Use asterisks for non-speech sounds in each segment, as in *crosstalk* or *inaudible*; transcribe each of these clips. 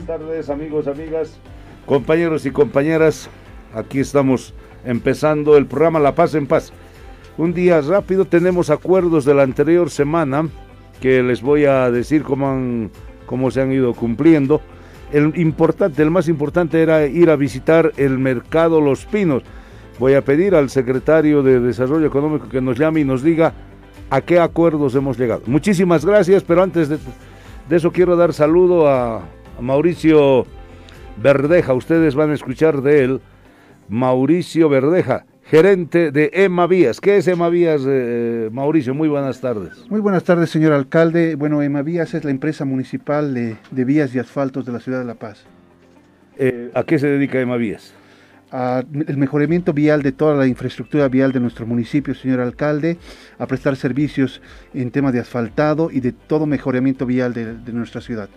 Buenas tardes amigos, amigas, compañeros y compañeras. Aquí estamos empezando el programa La Paz en Paz. Un día rápido tenemos acuerdos de la anterior semana que les voy a decir cómo, han, cómo se han ido cumpliendo. El importante, el más importante era ir a visitar el mercado Los Pinos. Voy a pedir al secretario de Desarrollo Económico que nos llame y nos diga a qué acuerdos hemos llegado. Muchísimas gracias, pero antes de, eso quiero dar saludo a Mauricio Verdeja. Ustedes van a escuchar de él. Mauricio Verdeja, gerente de EMA Vías. ¿Qué es EMA Vías, eh, Mauricio? Muy buenas tardes. Muy buenas tardes, señor alcalde. Bueno, EMA Vías es la empresa municipal de, de vías y asfaltos de la ciudad de La Paz. Eh, ¿A qué se dedica EMA Vías? A el mejoramiento vial de toda la infraestructura vial de nuestro municipio, señor alcalde, a prestar servicios en tema de asfaltado y de todo mejoramiento vial de, de nuestra ciudad.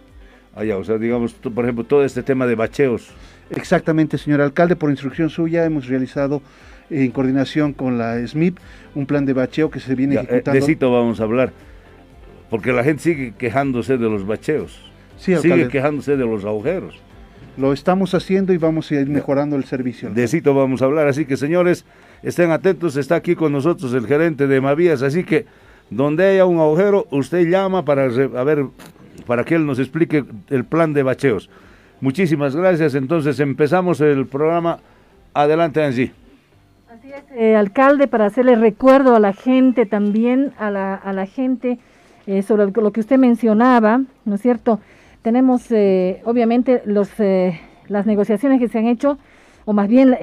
Allá, o sea, digamos, por ejemplo, todo este tema de bacheos. Exactamente, señor alcalde, por instrucción suya hemos realizado en coordinación con la SMIP un plan de bacheo que se viene Ya, ejecutando. eh, de cito vamos a hablar, porque la gente sigue quejándose de los bacheos, Sí, sigue alcalde, quejándose de los agujeros. lo estamos haciendo y vamos a ir mejorando el servicio. De cito vamos a hablar, así que señores, estén atentos, está aquí con nosotros el gerente de Mavías, así que donde haya un agujero, usted llama para a ver, para que él nos explique el plan de bacheos. Muchísimas gracias, entonces empezamos el programa. Adelante, Angie. Así es, eh, alcalde, para hacerle recuerdo a la gente también, a la, a la gente eh, sobre lo que usted mencionaba, ¿no es cierto? Tenemos, eh, obviamente, los, las negociaciones que se han hecho, o más bien,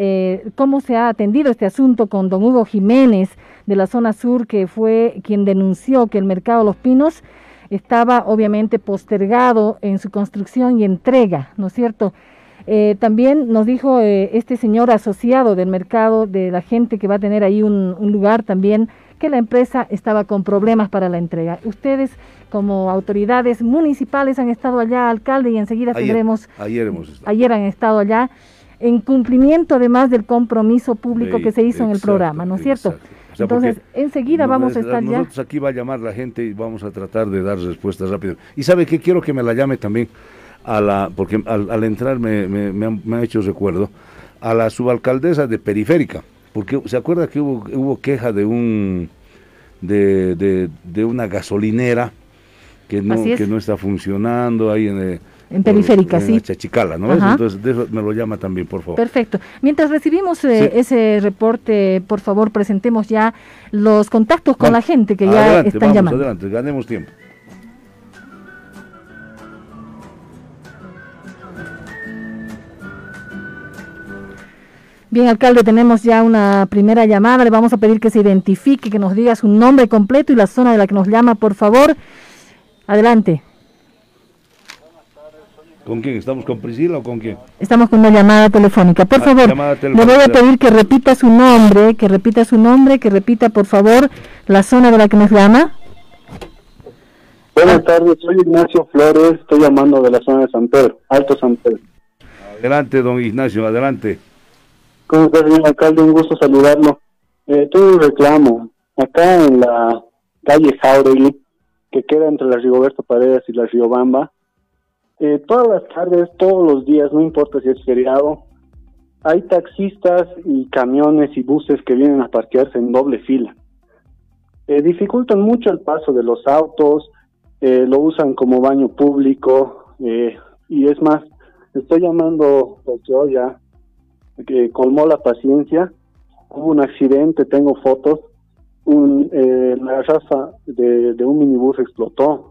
cómo se ha atendido este asunto con don Hugo Jiménez de la zona sur, que fue quien denunció que el mercado Los Pinos estaba obviamente postergado en su construcción y entrega, ¿no es cierto? Eh, también nos dijo eh, este señor asociado del mercado, de la gente que va a tener ahí un, un lugar también, que la empresa estaba con problemas para la entrega. Ustedes, como autoridades municipales, han estado allá, alcalde, y enseguida Ayer, tendremos, ayer hemos estado. ayer han estado allá, en cumplimiento además del compromiso público Sí, que se hizo en el programa, ¿no es cierto? exacto. Sea, Entonces, enseguida no- vamos a es- estar ya. Nosotros aquí va a llamar la gente y vamos a tratar de dar respuestas rápidas. Y sabe que quiero que me la llame también a la, porque al, al entrar me, me- me han- me ha hecho recuerdo, a la subalcaldesa de Periférica, porque se acuerda que hubo, hubo queja de un de, de, de una gasolinera que no, es. que no está funcionando ahí en, eh, En Periférica, en sí. la Chachicala, ¿no? Ajá. Entonces de eso me lo llama también, por favor. Perfecto. Mientras recibimos eh, Sí. ese reporte, por favor, presentemos ya los contactos con Vamos. la gente que ya adelante, están vamos, llamando. adelante, ganemos tiempo. Bien, alcalde, tenemos ya una primera llamada. Le vamos a pedir que se identifique, que nos diga su nombre completo y la zona de la que nos llama, por favor. Adelante. ¿Con quién? ¿Estamos con Priscila o con quién? Estamos con una llamada telefónica. Por Ah, favor, llamada le voy a telefónica. pedir que repita su nombre, que repita su nombre, que repita, por favor, la zona de la que nos llama. Buenas tardes, soy Ignacio Flores, estoy llamando de la zona de San Pedro, Alto San Pedro. Adelante, don Ignacio, adelante. ¿Cómo está, señor alcalde? Un gusto saludarlo. Eh, tengo un reclamo. Acá en la calle Jauregui, que queda entre la Rigoberto Paredes y la Riobamba, eh, todas las tardes, todos los días, no importa si es feriado, hay taxistas y camiones y buses que vienen a parquearse en doble fila. Eh, dificultan mucho el paso de los autos, eh, lo usan como baño público, eh, y es más, estoy llamando porque hoy ya que colmó la paciencia, hubo un accidente, tengo fotos, un, la rafa de, de un minibús explotó.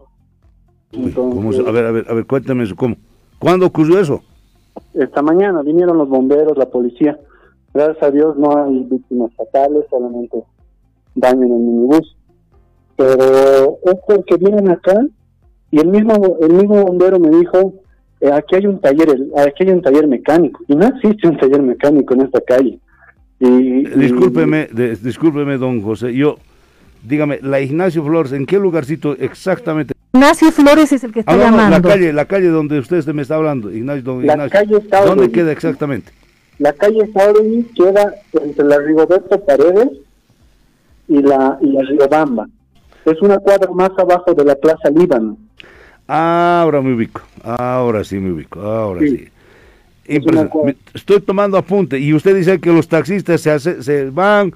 Uy, ¿cómo se- Entonces, a ver, a ver, a ver, cuéntame eso, ¿cómo? ¿Cuándo ocurrió eso? esta mañana vinieron los bomberos, la policía. Gracias a Dios no hay víctimas fatales, solamente daño en el minibús. Pero es porque vienen acá y el mismo el mismo bombero me dijo, eh, aquí hay un taller, aquí hay un taller mecánico y no existe un taller mecánico en esta calle. Y, y- Discúlpeme, de- discúlpeme, don José, yo, dígame, la Ignacio Flores, ¿en qué lugarcito exactamente? Ignacio Flores es el que está Ah, no, no, llamando. la calle, la calle donde usted me está hablando, Ignacio, don La Ignacio. calle. ¿Dónde queda exactamente? La calle Jauregui queda entre la Rigoberto Paredes y la, y la Riobamba. Es una cuadra más abajo de la Plaza Líbano. Ahora me ubico, ahora sí me ubico, ahora sí. Estoy tomando apunte y usted dice que los taxistas se, se van,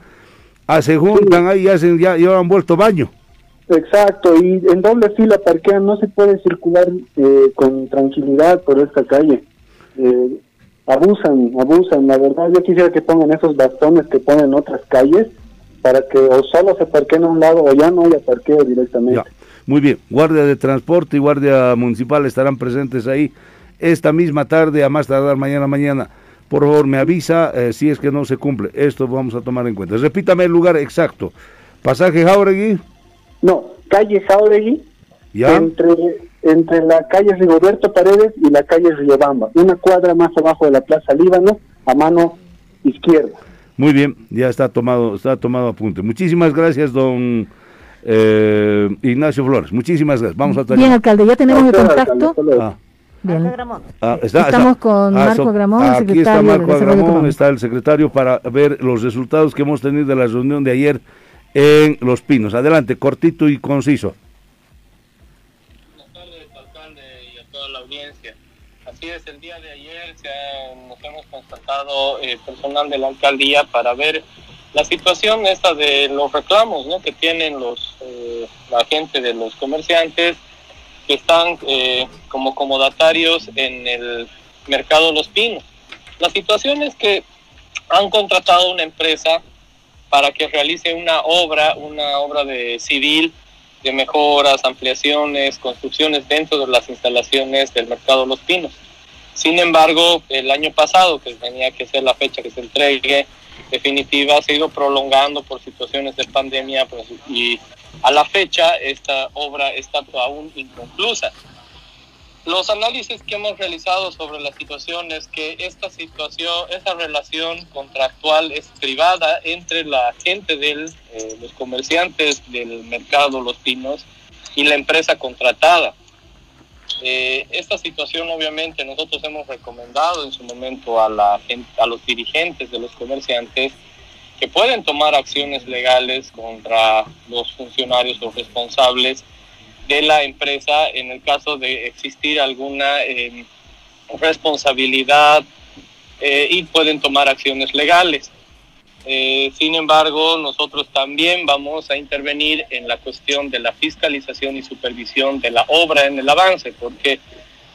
a, se juntan ahí y hacen, ya, ya han vuelto baño. Exacto, y en doble fila parquean, no se puede circular eh, con tranquilidad por esta calle. Eh, abusan, abusan, la verdad yo quisiera que pongan esos bastones que ponen en otras calles para que o solo se parqueen a un lado o ya no haya parqueo directamente. Muy bien, Guardia de Transporte y Guardia Municipal estarán presentes ahí esta misma tarde, a más tardar mañana mañana. Por favor, me avisa eh, si es que no se cumple. Esto vamos a tomar en cuenta. Repítame el lugar exacto. Pasaje Jauregui. No, calle Jauregui. ¿Ya? Entre, entre la calle Rigoberto Paredes y la calle Riobamba. Una cuadra más abajo de la Plaza Líbano, a mano izquierda. Muy bien, ya está tomado, está tomado apunte. Muchísimas gracias, don eh, Ignacio Flores. Muchísimas gracias. Vamos a Bien, alcalde, ya tenemos el contacto. Ah. Bien. Ah, Estamos con ah, Marco Agramón, aquí secretario está Marco Agramón, está el secretario para ver los resultados que hemos tenido de la reunión de ayer en Los Pinos. Adelante, cortito y conciso. Buenas tardes, alcalde, y a toda la audiencia. Así es, el día de ayer nos hemos constatado eh, personal de la alcaldía para ver la situación esta de los reclamos que tienen los eh, la gente de los comerciantes que están eh, como comodatarios en el mercado Los Pinos. La situación es que han contratado una empresa para que realice una obra, una obra de civil de mejoras, ampliaciones, construcciones dentro de las instalaciones del mercado Los Pinos. Sin embargo, el año pasado, que tenía que ser la fecha que se entregue, definitiva se ha ido prolongando por situaciones de pandemia pues, y a la fecha esta obra está aún inconclusa. Los análisis que hemos realizado sobre la situación es que esta situación, esta relación contractual es privada entre la gente de eh, los comerciantes del mercado Los Pinos y la empresa contratada. Eh, esta situación obviamente nosotros hemos recomendado en su momento a, la, a los dirigentes de los comerciantes que pueden tomar acciones legales contra los funcionarios o responsables de la empresa en el caso de existir alguna em, responsabilidad eh, y pueden tomar acciones legales. Eh, sin embargo, nosotros también vamos a intervenir en la cuestión de la fiscalización y supervisión de la obra en el avance, porque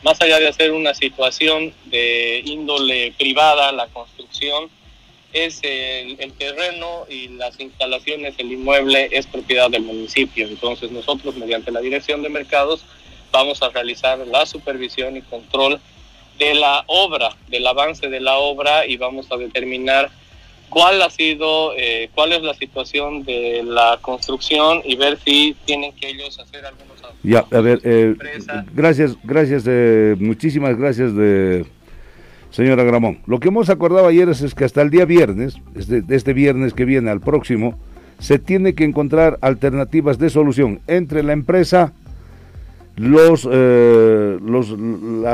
más allá de hacer una situación de índole privada, la construcción es el, terreno y las instalaciones, el inmueble es propiedad del municipio. Entonces nosotros, mediante la Dirección de Mercados, vamos a realizar la supervisión y control de la obra, del avance de la obra y vamos a determinar cuál ha sido, eh, cuál es la situación de la construcción y ver si tienen que ellos hacer algunos... Ya, a ver, eh, gracias, gracias, eh, muchísimas gracias de señora Gramón. Lo que hemos acordado ayer es, que hasta el día viernes, este, este viernes que viene al próximo, se tiene que encontrar alternativas de solución entre la empresa los, eh,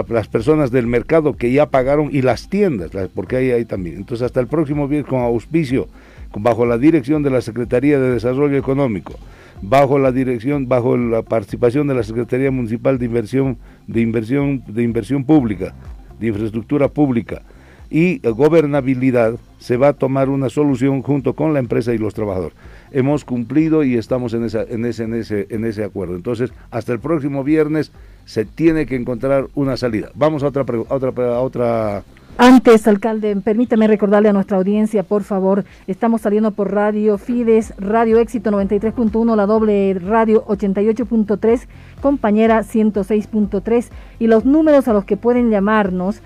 las personas del mercado que ya pagaron y las tiendas, porque ahí hay también. Entonces hasta el próximo viernes con auspicio, bajo la dirección de la Secretaría de Desarrollo Económico, bajo la dirección, bajo la participación de la Secretaría Municipal de Inversión, de Inversión, de Inversión Pública, de Infraestructura Pública y gobernabilidad, se va a tomar una solución junto con la empresa y los trabajadores hemos cumplido y estamos en, esa, en, ese, en, ese, en ese acuerdo. Entonces, hasta el próximo viernes se tiene que encontrar una salida. Vamos a otra, a otra, a otra antes, alcalde, permítame recordarle a nuestra audiencia, por favor, estamos saliendo por Radio Fides, Radio Éxito 93.1, la doble radio 88.3, compañera 106.3 y los números a los que pueden llamarnos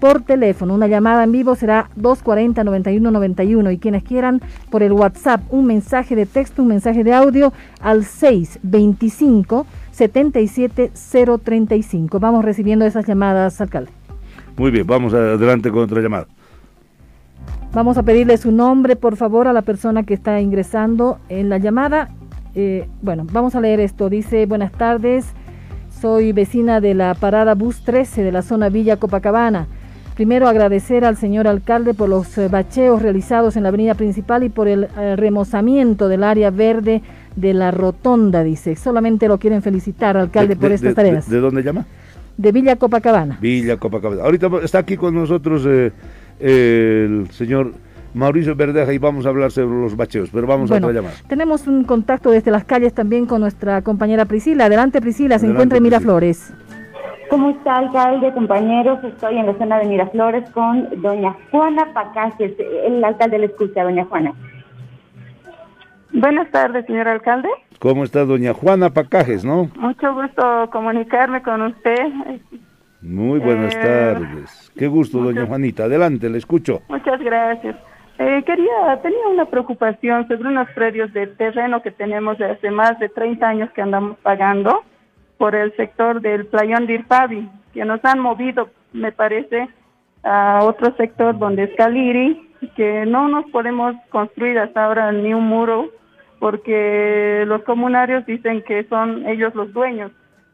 por teléfono. Una llamada en vivo será 240-9191 y quienes quieran por el WhatsApp un mensaje de texto, un mensaje de audio al 625 77035. Vamos recibiendo esas llamadas, alcalde. Muy bien, vamos adelante con otra llamada. Vamos a pedirle su nombre, por favor, a la persona que está ingresando en la llamada. Eh, bueno, vamos a leer esto. Dice, buenas tardes, soy vecina de la parada Bus 13 de la zona Villa Copacabana. Primero agradecer al señor alcalde por los eh, bacheos realizados en la avenida principal y por el eh, remozamiento del área verde de la rotonda, dice. Solamente lo quieren felicitar, alcalde, por estas tareas. De, dónde llama? De Villa Copacabana. Villa Copacabana. Ahorita está aquí con nosotros eh, el señor Mauricio Verdeja y vamos a hablar sobre los bacheos, pero vamos a otra llamada. Tenemos un contacto desde las calles también con nuestra compañera Priscila. Adelante Priscila, se encuentra en Miraflores. ¿Cómo está, alcalde, compañeros? Estoy en la zona de Miraflores con doña Juana Pacajes. El alcalde le escucha, doña Juana. Buenas tardes, señor alcalde. ¿Cómo está doña Juana Pacajes, no? Mucho gusto comunicarme con usted. Muy buenas eh, tardes. Qué gusto, doña Juanita. Adelante, le escucho. Muchas gracias. Eh, quería, tenía una preocupación sobre unos predios de terreno que tenemos de hace más de 30 años que andamos pagando por el sector del playón de Irpavi, que nos han movido, me parece, a otro sector donde es Caliri, que no nos podemos construir hasta ahora ni un muro porque los comunarios dicen que son ellos los dueños.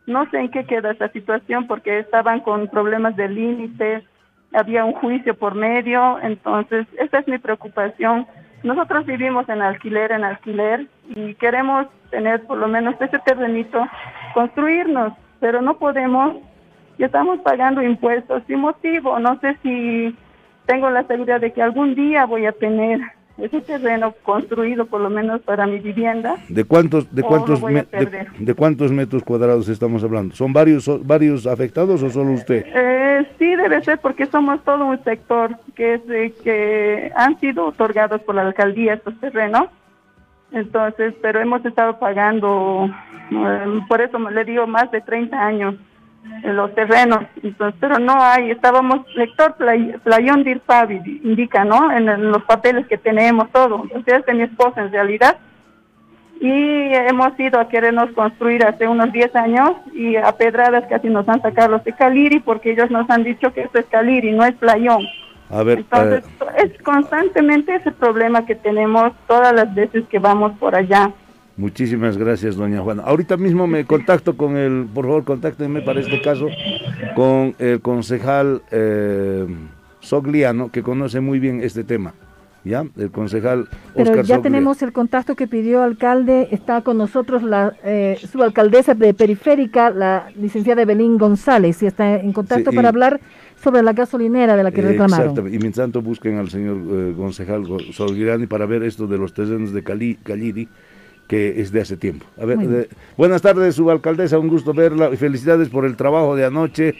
No sé en qué queda esta situación porque estaban con problemas de límites, había un juicio por medio, entonces esa es mi preocupación. Nosotros vivimos en alquiler, en alquiler y queremos tener por lo menos ese terrenito construirnos, pero no podemos, ya estamos pagando impuestos sin motivo, no sé si tengo la seguridad de que algún día voy a tener ese terreno construido por lo menos para mi vivienda. ¿De cuántos de cuántos de, cuántos metros cuadrados estamos hablando? ¿Son varios varios afectados o solo usted? Eh, sí debe ser porque somos todo un sector que es que han sido otorgados por la alcaldía estos terrenos. Entonces, pero hemos estado pagando eh, por eso le digo más de 30 años los terrenos, entonces, pero no hay, estábamos, lector Playón Dirpavi, indica, ¿no? En, los papeles que tenemos, todo, entonces es de mi esposa en realidad, y hemos ido a querernos construir hace unos 10 años y a pedradas casi nos han sacado los de Caliri porque ellos nos han dicho que esto es Caliri, no es Playón. A ver, Entonces, eh, es constantemente ese problema que tenemos todas las veces que vamos por allá. Muchísimas gracias, doña Juana. Ahorita mismo me contacto con el, por favor, contáctenme para este caso, con el concejal eh, Sogliano, que conoce muy bien este tema. ¿Ya? El concejal Pero ya tenemos el contacto que pidió alcalde, está con nosotros la eh, subalcaldesa de Periférica, la licenciada Belín González, y está en contacto para hablar sobre la gasolinera de la que reclamaron. Exactamente, y mientras tanto busquen al señor eh, concejal Sogliani para ver esto de los terrenos de Cali, Calliri, que es de hace tiempo. A ver, buenas tardes, subalcaldesa, un gusto verla y felicidades por el trabajo de anoche.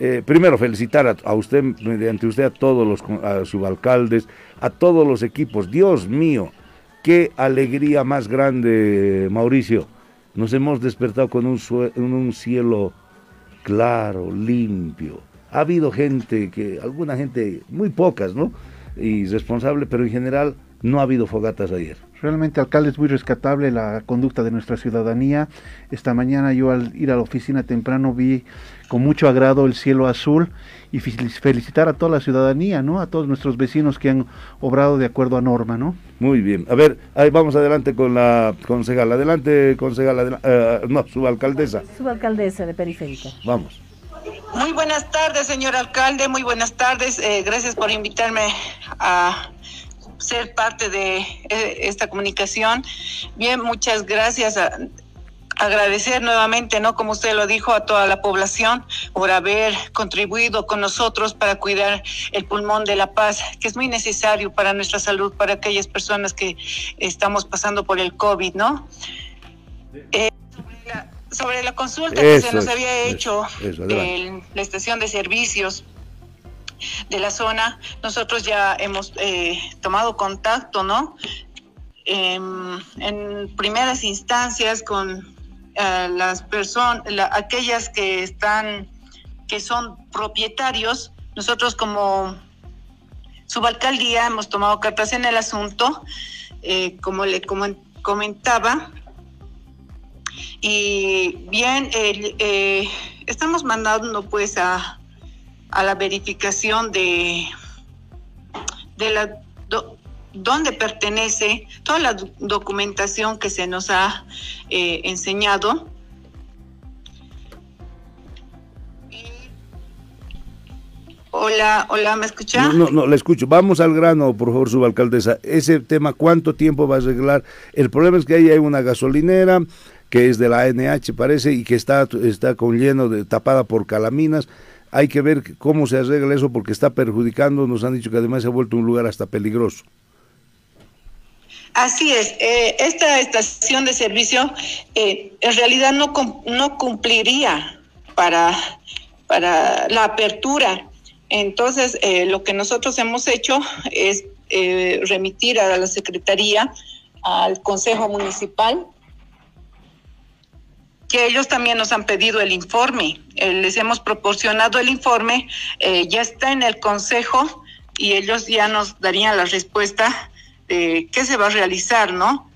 Eh, primero, felicitar a, usted, mediante usted, a todos los subalcaldes, a todos los equipos. Dios mío, qué alegría más grande, Mauricio. Nos hemos despertado con un, un cielo claro, limpio. Ha habido gente, que alguna gente, muy pocas, ¿no? Y responsable, pero en general no ha habido fogatas ayer. Realmente, alcalde, es muy rescatable la conducta de nuestra ciudadanía. Esta mañana yo al ir a la oficina temprano vi con mucho agrado el cielo azul y felicitar a toda la ciudadanía, ¿no? A todos nuestros vecinos que han obrado de acuerdo a norma, ¿no? Muy bien. A ver, ahí vamos adelante con la concejal. Adelante, concejal. Eh, no, subalcaldesa. Subalcaldesa de Periférica. Vamos. Muy buenas tardes, señor alcalde. Muy buenas tardes. Eh, gracias por invitarme a ser parte de eh, esta comunicación. Bien, muchas gracias. agradecer nuevamente, ¿no? Como usted lo dijo, a toda la población por haber contribuido con nosotros para cuidar el pulmón de la paz, que es muy necesario para nuestra salud, para aquellas personas que estamos pasando por el COVID, ¿no? Eh, sobre, la, consulta que se nos había hecho en la estación de servicios de la zona, nosotros ya hemos eh, tomado contacto, ¿no? Em, en primeras instancias con eh, las personas, aquellas que están, que son propietarios, nosotros como subalcaldía hemos tomado cartas en el asunto, eh, como le comentaba, y bien, estamos mandando pues a a la verificación de, de la dónde pertenece toda la documentación que se nos ha eh, enseñado. Hola, hola, ¿me escucha? No, no, la escucho. Vamos al grano, por favor, subalcaldesa. Ese tema, ¿cuánto tiempo va a arreglar? El problema es que ahí hay una gasolinera que es de la ANH, parece, y que está, está con lleno de, tapada por calaminas. Hay que ver cómo se arregla eso porque está perjudicando. Nos han dicho que además se ha vuelto un lugar hasta peligroso. Así es, eh, esta estación de servicio eh, en realidad no, no cumpliría para, para la apertura. Entonces, eh, lo que nosotros hemos hecho es remitir a la Secretaría, al Consejo Municipal, que ellos también nos han pedido el informe. les hemos proporcionado el informe, ya está en el Consejo y ellos ya nos darían la respuesta de qué se va a realizar, ¿no?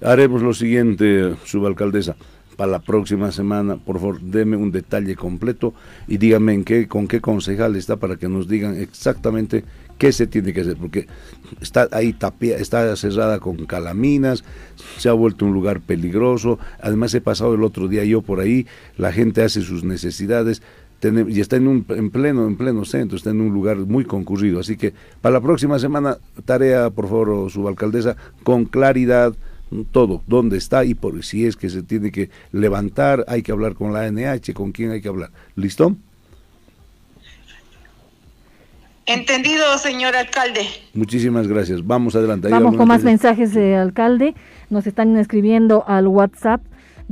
Haremos lo siguiente, subalcaldesa. Para la próxima semana, por favor, deme un detalle completo y dígame en qué, con qué concejal está para que nos digan exactamente qué se tiene que hacer, porque está ahí tapia, está cerrada con calaminas, se ha vuelto un lugar peligroso. Además, he pasado el otro día yo por ahí, la gente hace sus necesidades, y está en, un, en pleno en pleno centro, está en un lugar muy concurrido. Así que para la próxima semana, tarea, por favor, subalcaldesa, con claridad todo, dónde está y por si es que se tiene que levantar, hay que hablar con la ANH, con quién hay que hablar. ¿Listo? Entendido, señor alcalde. Muchísimas gracias. Vamos adelante. Vamos con más mensajes de alcalde. Nos están escribiendo al WhatsApp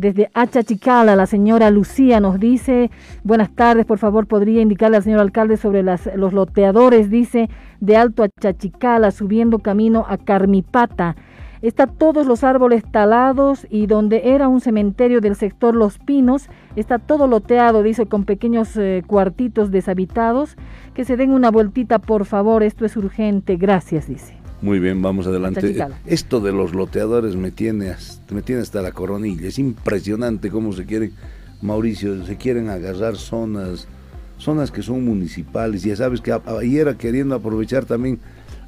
desde Achachicala, la señora Lucía nos dice, buenas tardes, por favor, podría indicarle al señor alcalde sobre las, los loteadores, dice, de Alto Achachicala, subiendo camino a Carmipata. Está todos los árboles talados y donde era un cementerio del sector Los Pinos, está todo loteado, dice, con pequeños eh, cuartitos deshabitados. Que se den una vueltita, por favor, esto es urgente. Gracias, dice. Muy bien, vamos adelante. Esto de los loteadores me tiene, me tiene hasta la coronilla. Es impresionante cómo se quieren, Mauricio, se quieren agarrar zonas, zonas que son municipales. Ya sabes que ayer queriendo aprovechar también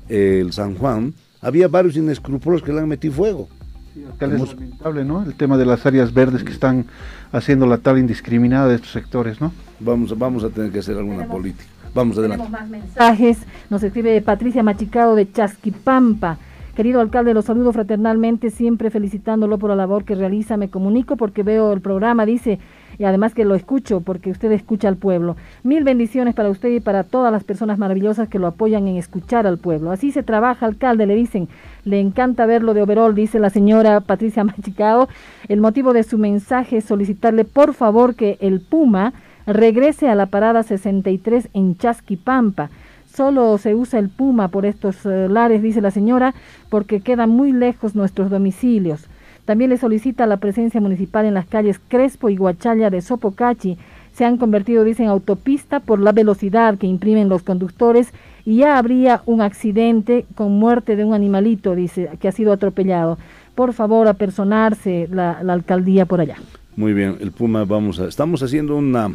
el San Juan, había varios inescrupulosos que le han metido fuego. Sí, acá es lamentable, ¿no? El tema de las áreas verdes que están haciendo la tal indiscriminada de estos sectores, ¿no? Vamos, vamos a tener que hacer alguna política. Vamos adelante. Tenemos más mensajes. Nos escribe Patricia Machicado de Chasquipampa. Querido alcalde, lo saludo fraternalmente, siempre felicitándolo por la labor que realiza. Me comunico porque veo el programa, dice, y además que lo escucho porque usted escucha al pueblo. Mil bendiciones para usted y para todas las personas maravillosas que lo apoyan en escuchar al pueblo. Así se trabaja, alcalde, le dicen. Le encanta verlo de overall, dice la señora Patricia *laughs* Machicado. El motivo de su mensaje es solicitarle, por favor, que el Puma regrese a la parada 63 en Chasquipampa. Solo se usa el Puma por estos eh, lares, dice la señora, porque quedan muy lejos nuestros domicilios. También le solicita la presencia municipal en las calles Crespo y Guachalla de Sopocachi. Se han convertido, dicen, autopista por la velocidad que imprimen los conductores y ya habría un accidente con muerte de un animalito, dice, que ha sido atropellado. Por favor, apersonarse la, la alcaldía por allá. Muy bien, el Puma, vamos a, estamos haciendo una,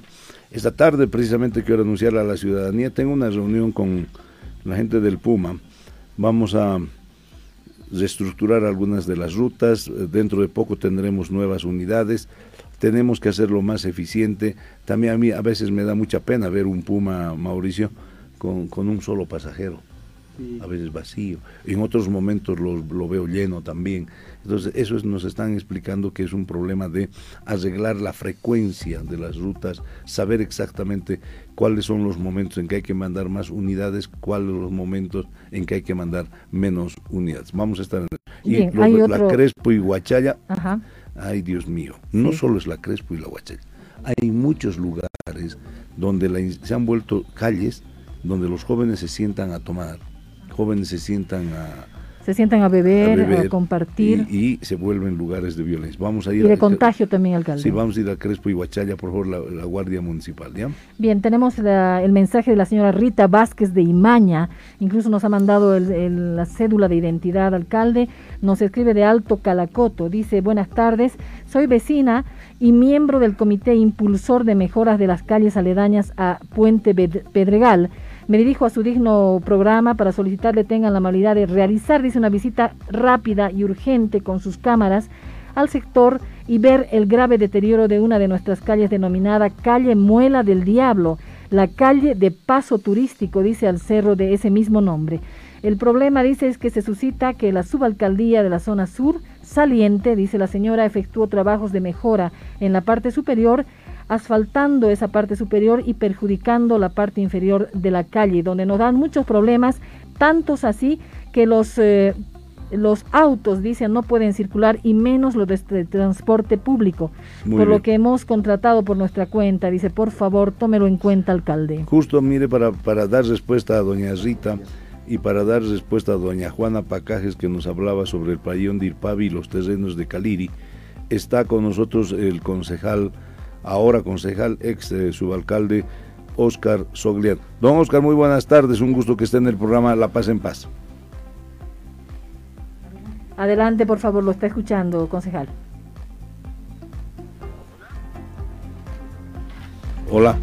esta tarde precisamente quiero anunciarle a la ciudadanía, tengo una reunión con la gente del Puma, vamos a reestructurar algunas de las rutas, dentro de poco tendremos nuevas unidades, tenemos que hacerlo más eficiente, también a mí a veces me da mucha pena ver un Puma, Mauricio, con, con un solo pasajero a veces vacío, en otros momentos lo, lo, veo lleno también. Entonces, eso nos están explicando que es un problema de arreglar la frecuencia de las rutas, saber exactamente cuáles son los momentos en que hay que mandar más unidades, cuáles los momentos en que hay que mandar menos unidades. Vamos a estar en y la Crespo y Huachaya, ay Dios mío, no solo es la Crespo y la Huachaya, hay muchos lugares donde se han vuelto calles donde los jóvenes se sientan a tomar jóvenes se sientan a se sientan a beber, a, compartir. Y, se vuelven lugares de violencia. Vamos a ir y de contagio también, alcalde. Sí, vamos a ir a Crespo y Huachaya, por favor, la, Guardia Municipal, ¿ya? Bien, tenemos el mensaje de la señora Rita Vázquez de Imaña, incluso nos ha mandado la cédula de identidad, alcalde, nos escribe de Alto Calacoto, dice, buenas tardes, soy vecina y miembro del comité impulsor de mejoras de las calles aledañas a Puente Pedregal me dirijo a su digno programa para solicitarle tengan la amabilidad de realizar, dice, una visita rápida y urgente con sus cámaras al sector y ver el grave deterioro de una de nuestras calles denominada Calle Muela del Diablo. la calle de paso turístico, dice al cerro de ese mismo nombre. El problema, dice, es que se suscita que la subalcaldía de la zona sur saliente, dice la señora, efectuó trabajos de mejora en la parte superior, asfaltando esa parte superior y perjudicando la parte inferior de la calle, donde nos dan muchos problemas, tantos así que los eh, los autos, dicen, no pueden circular y menos los de este transporte público. por lo que hemos contratado por nuestra cuenta. Dice, por favor, tómelo en cuenta, alcalde. Justo, mire, para, para dar respuesta a doña Rita y para dar respuesta a doña Juana Pacajes, que nos hablaba sobre el playón de Irpavi y los terrenos de Caliri, está con nosotros el concejal, ahora concejal, ex eh, subalcalde, Oscar Sogliar. Don Oscar, muy buenas tardes, un gusto que esté en el programa La Paz en Paz. Adelante, por favor, lo está escuchando, concejal. Hola.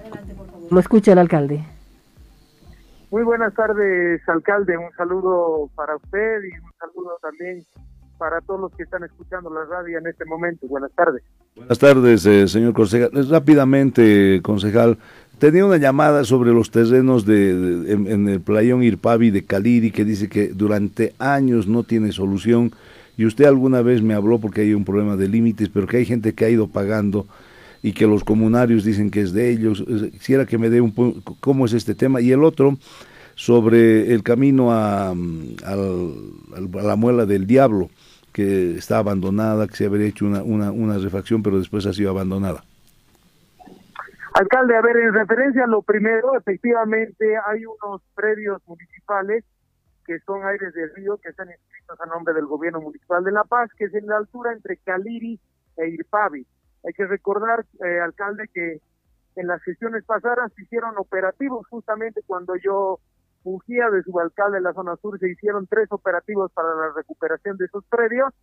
Adelante, por favor. Lo escucha el alcalde. Muy buenas tardes, alcalde. Un saludo para usted y un saludo también para todos los que están escuchando la radio en este momento. Buenas tardes. Buenas tardes, eh, señor concejal. Rápidamente, concejal, Tenía una llamada sobre los terrenos de, en, el playón Irpavi de Caliri que dice que durante años no tiene solución y usted alguna vez me habló porque hay un problema de límites, pero que hay gente que ha ido pagando y que los comunarios dicen que es de ellos. Quisiera que me dé un cómo es este tema. Y el otro sobre el camino a, a la muela del diablo, que está abandonada, que se habría hecho una, una, una refacción, pero después ha sido abandonada. Alcalde, a ver, en referencia a lo primero, efectivamente hay unos predios municipales que son aires del río que están inscritos a nombre del gobierno municipal de La Paz, que es en la altura entre Caliri e Irpavi. Hay que recordar, eh, alcalde, que en las sesiones pasadas se hicieron operativos justamente cuando yo fungía de subalcalde en la zona sur, se hicieron tres operativos para la recuperación de esos predios.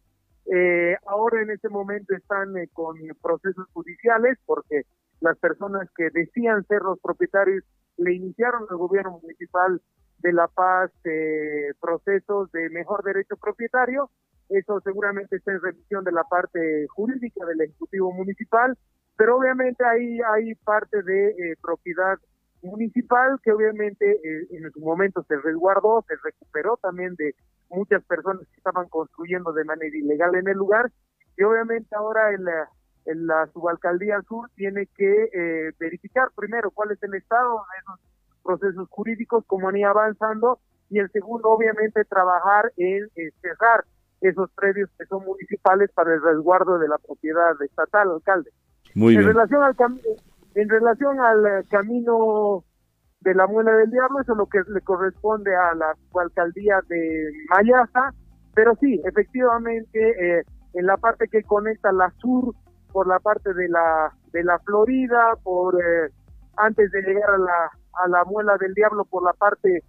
Eh, ahora en este momento están eh, con procesos judiciales porque las personas que decían ser los propietarios le iniciaron al gobierno municipal de La Paz eh, procesos de mejor derecho propietario. Eso seguramente está en revisión de la parte jurídica del Ejecutivo Municipal, pero obviamente ahí hay parte de eh, propiedad municipal que obviamente eh, en su momento se resguardó, se recuperó también de muchas personas que estaban construyendo de manera ilegal en el lugar y obviamente ahora el la subalcaldía sur tiene que eh, verificar primero cuál es el estado de esos procesos jurídicos, cómo han ido avanzando, y el segundo, obviamente, trabajar en eh, cerrar esos predios que son municipales para el resguardo de la propiedad estatal, alcalde. Muy en bien. Relación al en relación al eh, camino de la Muela del Diablo, eso es lo que le corresponde a la subalcaldía de Mayasa, pero sí, efectivamente, en la parte que conecta la sur por la parte de la de la Florida, por eh, antes de llegar a la a la muela del diablo por la parte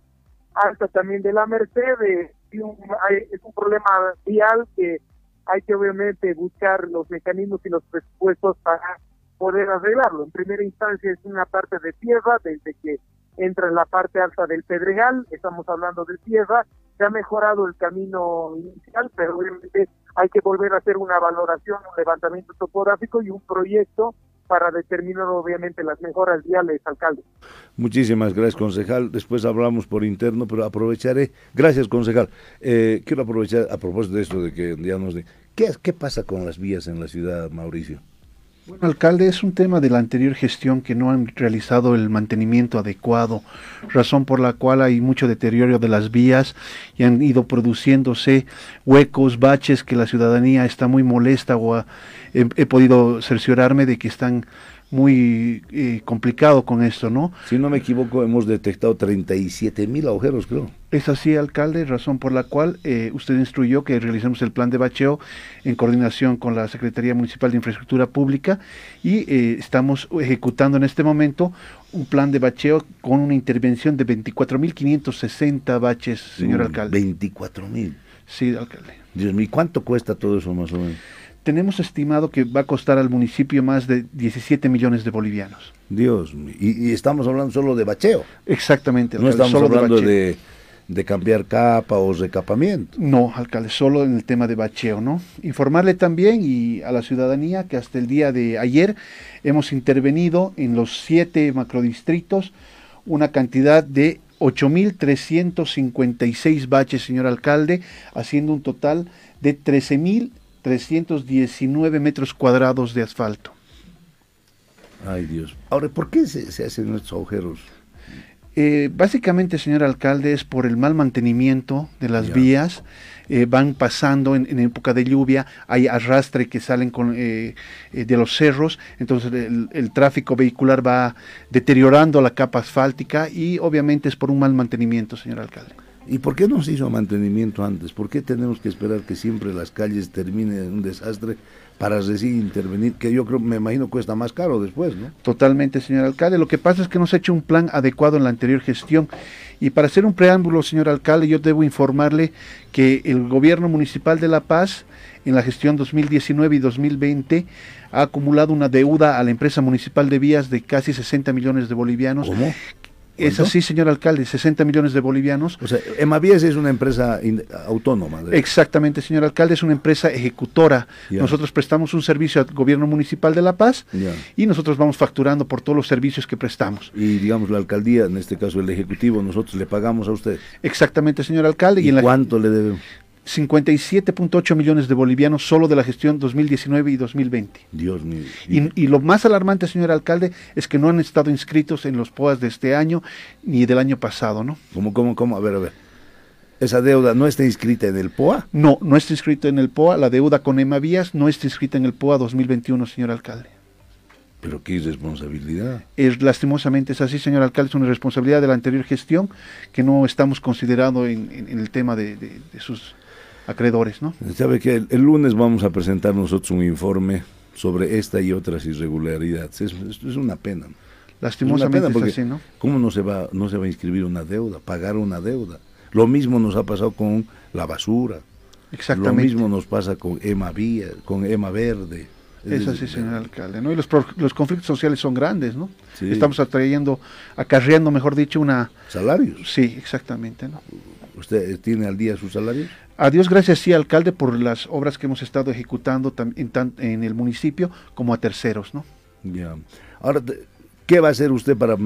alta también de la Merced, eh, es un problema vial que hay que obviamente buscar los mecanismos y los presupuestos para poder arreglarlo. En primera instancia es una parte de tierra, desde que entra en la parte alta del Pedregal, estamos hablando de tierra, se ha mejorado el camino inicial, pero obviamente hay que volver a hacer una valoración, un levantamiento topográfico y un proyecto para determinar obviamente las mejoras viales, alcalde. Muchísimas gracias, concejal. Después hablamos por interno, pero aprovecharé. Gracias, concejal. Eh, quiero aprovechar a propósito de esto de que ya nos de ¿qué, ¿qué pasa con las vías en la ciudad, Mauricio? Bueno, alcalde, es un tema de la anterior gestión que no han realizado el mantenimiento adecuado, razón por la cual hay mucho deterioro de las vías y han ido produciéndose huecos, baches que la ciudadanía está muy molesta o he, he podido cerciorarme de que están muy eh, complicado con esto, ¿no? Si no me equivoco, hemos detectado 37 mil agujeros, creo. Es así, alcalde, razón por la cual eh, usted instruyó que realicemos el plan de bacheo en coordinación con la Secretaría Municipal de Infraestructura Pública y eh, estamos ejecutando en este momento un plan de bacheo con una intervención de 24.560 baches, señor alcalde. 24.000. Sí, alcalde. Dios mío, ¿cuánto cuesta todo eso más o menos? Tenemos estimado que va a costar al municipio más de 17 millones de bolivianos. Dios, y, y estamos hablando solo de bacheo. Exactamente. No estamos hablando de, de cambiar capa o recapamiento. No, alcalde, solo en el tema de bacheo, ¿no? Informarle también y a la ciudadanía que hasta el día de ayer hemos intervenido en los siete macrodistritos una cantidad de 8.356 baches, señor alcalde, haciendo un total de 13.319 metros cuadrados de asfalto. Ay Dios. Ahora, ¿por qué se, se hacen estos agujeros? Eh, básicamente, señor alcalde, es por el mal mantenimiento de las vías. Eh, van pasando en, época de lluvia, hay arrastre que salen con, eh, de los cerros, entonces el, el, tráfico vehicular va deteriorando la capa asfáltica y obviamente es por un mal mantenimiento, señor alcalde. ¿Y por qué no se hizo mantenimiento antes? ¿Por qué tenemos que esperar que siempre las calles terminen en un desastre para recién intervenir? Que yo creo, me imagino, cuesta más caro después, ¿no? Totalmente, señor alcalde. Lo que pasa es que no se ha hecho un plan adecuado en la anterior gestión. Y para hacer un preámbulo, señor alcalde, yo debo informarle que el gobierno municipal de La Paz, en la gestión 2019 y 2020, ha acumulado una deuda a la empresa municipal de vías de casi 60 millones de bolivianos. ¿Cómo? Es así, señor alcalde, 60 millones de bolivianos. O sea, Emavías es una empresa autónoma. De... Exactamente, señor alcalde, es una empresa ejecutora. Yeah. Nosotros prestamos un servicio al gobierno municipal de La Paz yeah. y nosotros vamos facturando por todos los servicios que prestamos. Y digamos, la alcaldía, en este caso el ejecutivo, nosotros le pagamos a usted. Exactamente, señor alcalde. ¿Y, ¿Y en cuánto le debemos? 57.8 millones de bolivianos solo de la gestión 2019 y 2020. Dios mío. Y, y, lo más alarmante, señor alcalde, es que no han estado inscritos en los POAS de este año ni del año pasado, ¿no? ¿Cómo, cómo, cómo? A ver, a ver. ¿Esa deuda no está inscrita en el POA? No, no está inscrita en el POA. La deuda con Emavías no está inscrita en el POA 2021, señor alcalde. Pero qué irresponsabilidad. Es, lastimosamente es así, señor alcalde, es una responsabilidad de la anterior gestión que no estamos considerando en, en, en el tema de, de, de sus acreedores, ¿no? Sabe que el, el, lunes vamos a presentar nosotros un informe sobre esta y otras irregularidades. Es, es, es una pena. Lastimosamente es, una pena es así, ¿no? ¿Cómo no se va no se va a inscribir una deuda, pagar una deuda? Lo mismo nos ha pasado con la basura. Exactamente. Lo mismo nos pasa con Ema Vía, con Ema Verde. Es así, señor alcalde, ¿no? Y los, los conflictos sociales son grandes, ¿no? Sí. Estamos atrayendo, acarreando, mejor dicho, una... ¿Salarios? Sí, exactamente, ¿no? ¿Usted tiene al día sus salarios? A Dios gracias, sí, alcalde, por las obras que hemos estado ejecutando en, en el municipio como a terceros, ¿no? Ya. Ahora, ¿Qué va a hacer usted para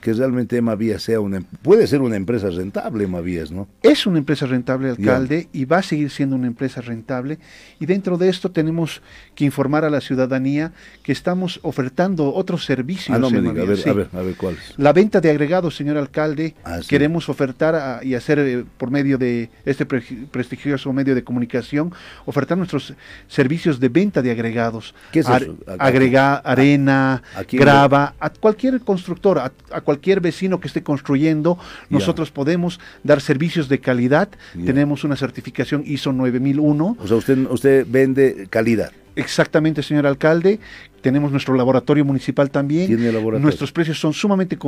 que realmente Emavías sea una... em-, Puede ser una empresa rentable, Emavías, ¿no? Es una empresa rentable, alcalde, yeah. y va a seguir siendo una empresa rentable. Y dentro de esto tenemos que informar a la ciudadanía que estamos ofertando otros servicios. Ah, no me diga, a ver, sí. a ver, a ver, ¿cuáles? La venta de agregados, señor alcalde, ah, sí. queremos ofertar a, y hacer eh, por medio de este pre prestigioso medio de comunicación, ofertar nuestros servicios de venta de agregados. ¿Qué es eso? Agrega, arena, grava, a cualquier constructor, a, a, cualquier vecino que esté construyendo, nosotros yeah. podemos dar servicios de calidad. Yeah. Tenemos una certificación ISO 9001. O sea, usted, usted vende calidad. Exactamente, señor alcalde. Tenemos nuestro laboratorio municipal también. ¿Tiene laboratorio? Nuestros precios son sumamente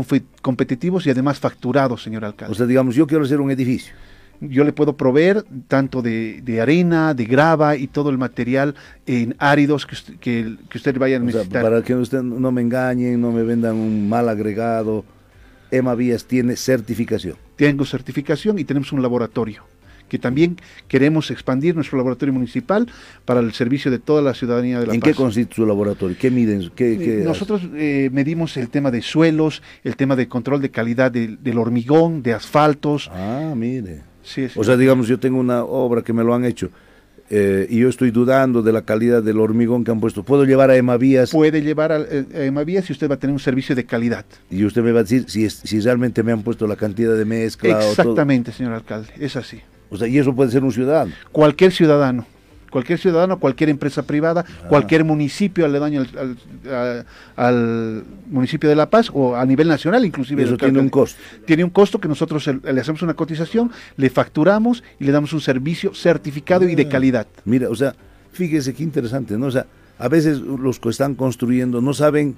competitivos y además facturados, señor alcalde. O sea, digamos, yo quiero hacer un edificio yo le puedo proveer tanto de, de, arena, de grava y todo el material en áridos que usted, que, que usted vaya a necesitar. O sea, para que usted no me engañen, no me vendan un mal agregado, Emma Vías tiene certificación. Tengo certificación y tenemos un laboratorio que también queremos expandir nuestro laboratorio municipal para el servicio de toda la ciudadanía de la ¿En Paz. qué consiste su laboratorio? ¿Qué miden? ¿Qué, qué Nosotros eh, medimos el tema de suelos, el tema de control de calidad de, del hormigón, de asfaltos. Ah, mire. Sí, sí. O sea, digamos, yo tengo una obra que me lo han hecho. Eh, y yo estoy dudando de la calidad del hormigón que han puesto. ¿Puedo llevar a Emavías? Puede llevar a, eh, a Emavías y usted va a tener un servicio de calidad. Y usted me va a decir si, es, si realmente me han puesto la cantidad de mezcla. Exactamente, señor alcalde, es así. O sea, y eso puede ser un ciudadano. Cualquier ciudadano cualquier ciudadano, cualquier empresa privada, ah. cualquier municipio aledaño al, al, al, municipio de La Paz o a nivel nacional inclusive. Eso tiene un costo. Tiene un costo que nosotros le hacemos una cotización, le facturamos y le damos un servicio certificado ah. y de calidad. Mira, o sea, fíjese qué interesante, ¿no? O sea, a veces los que están construyendo no saben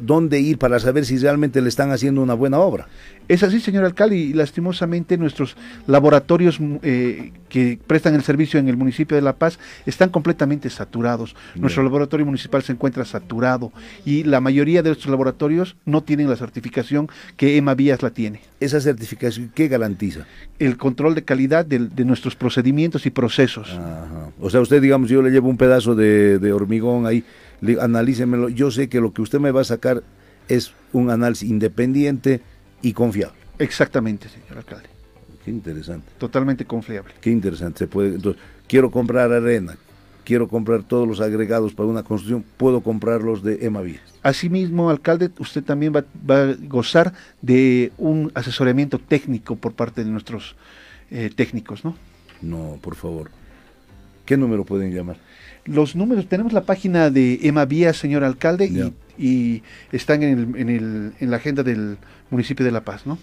dónde ir para saber si realmente le están haciendo una buena obra. Es así, señor alcalde, y lastimosamente nuestros laboratorios mm, eh, que prestan el servicio en el municipio de La Paz están completamente saturados. Nuestro laboratorio municipal se encuentra saturado y la mayoría de estos laboratorios no tienen la certificación que EMA Vías la tiene. ¿Esa certificación qué garantiza? El control de calidad de, nuestros procedimientos y procesos. O sea, usted, digamos, yo le llevo un pedazo de, de hormigón ahí, analícemelo. Yo sé que lo que usted me va a sacar es un análisis independiente y confiable. Exactamente, señor alcalde. Qué interesante. Totalmente confiable. Qué interesante. Se puede, entonces, quiero comprar arena, quiero comprar todos los agregados para una construcción, puedo comprarlos de Emavías. Asimismo, alcalde, usted también va, a gozar de un asesoramiento técnico por parte de nuestros eh, técnicos, ¿no? No, por favor. ¿Qué número pueden llamar? Los números, tenemos la página de Emma Vías, señor alcalde, y, están en, el, en, la agenda del municipio de La Paz, ¿no?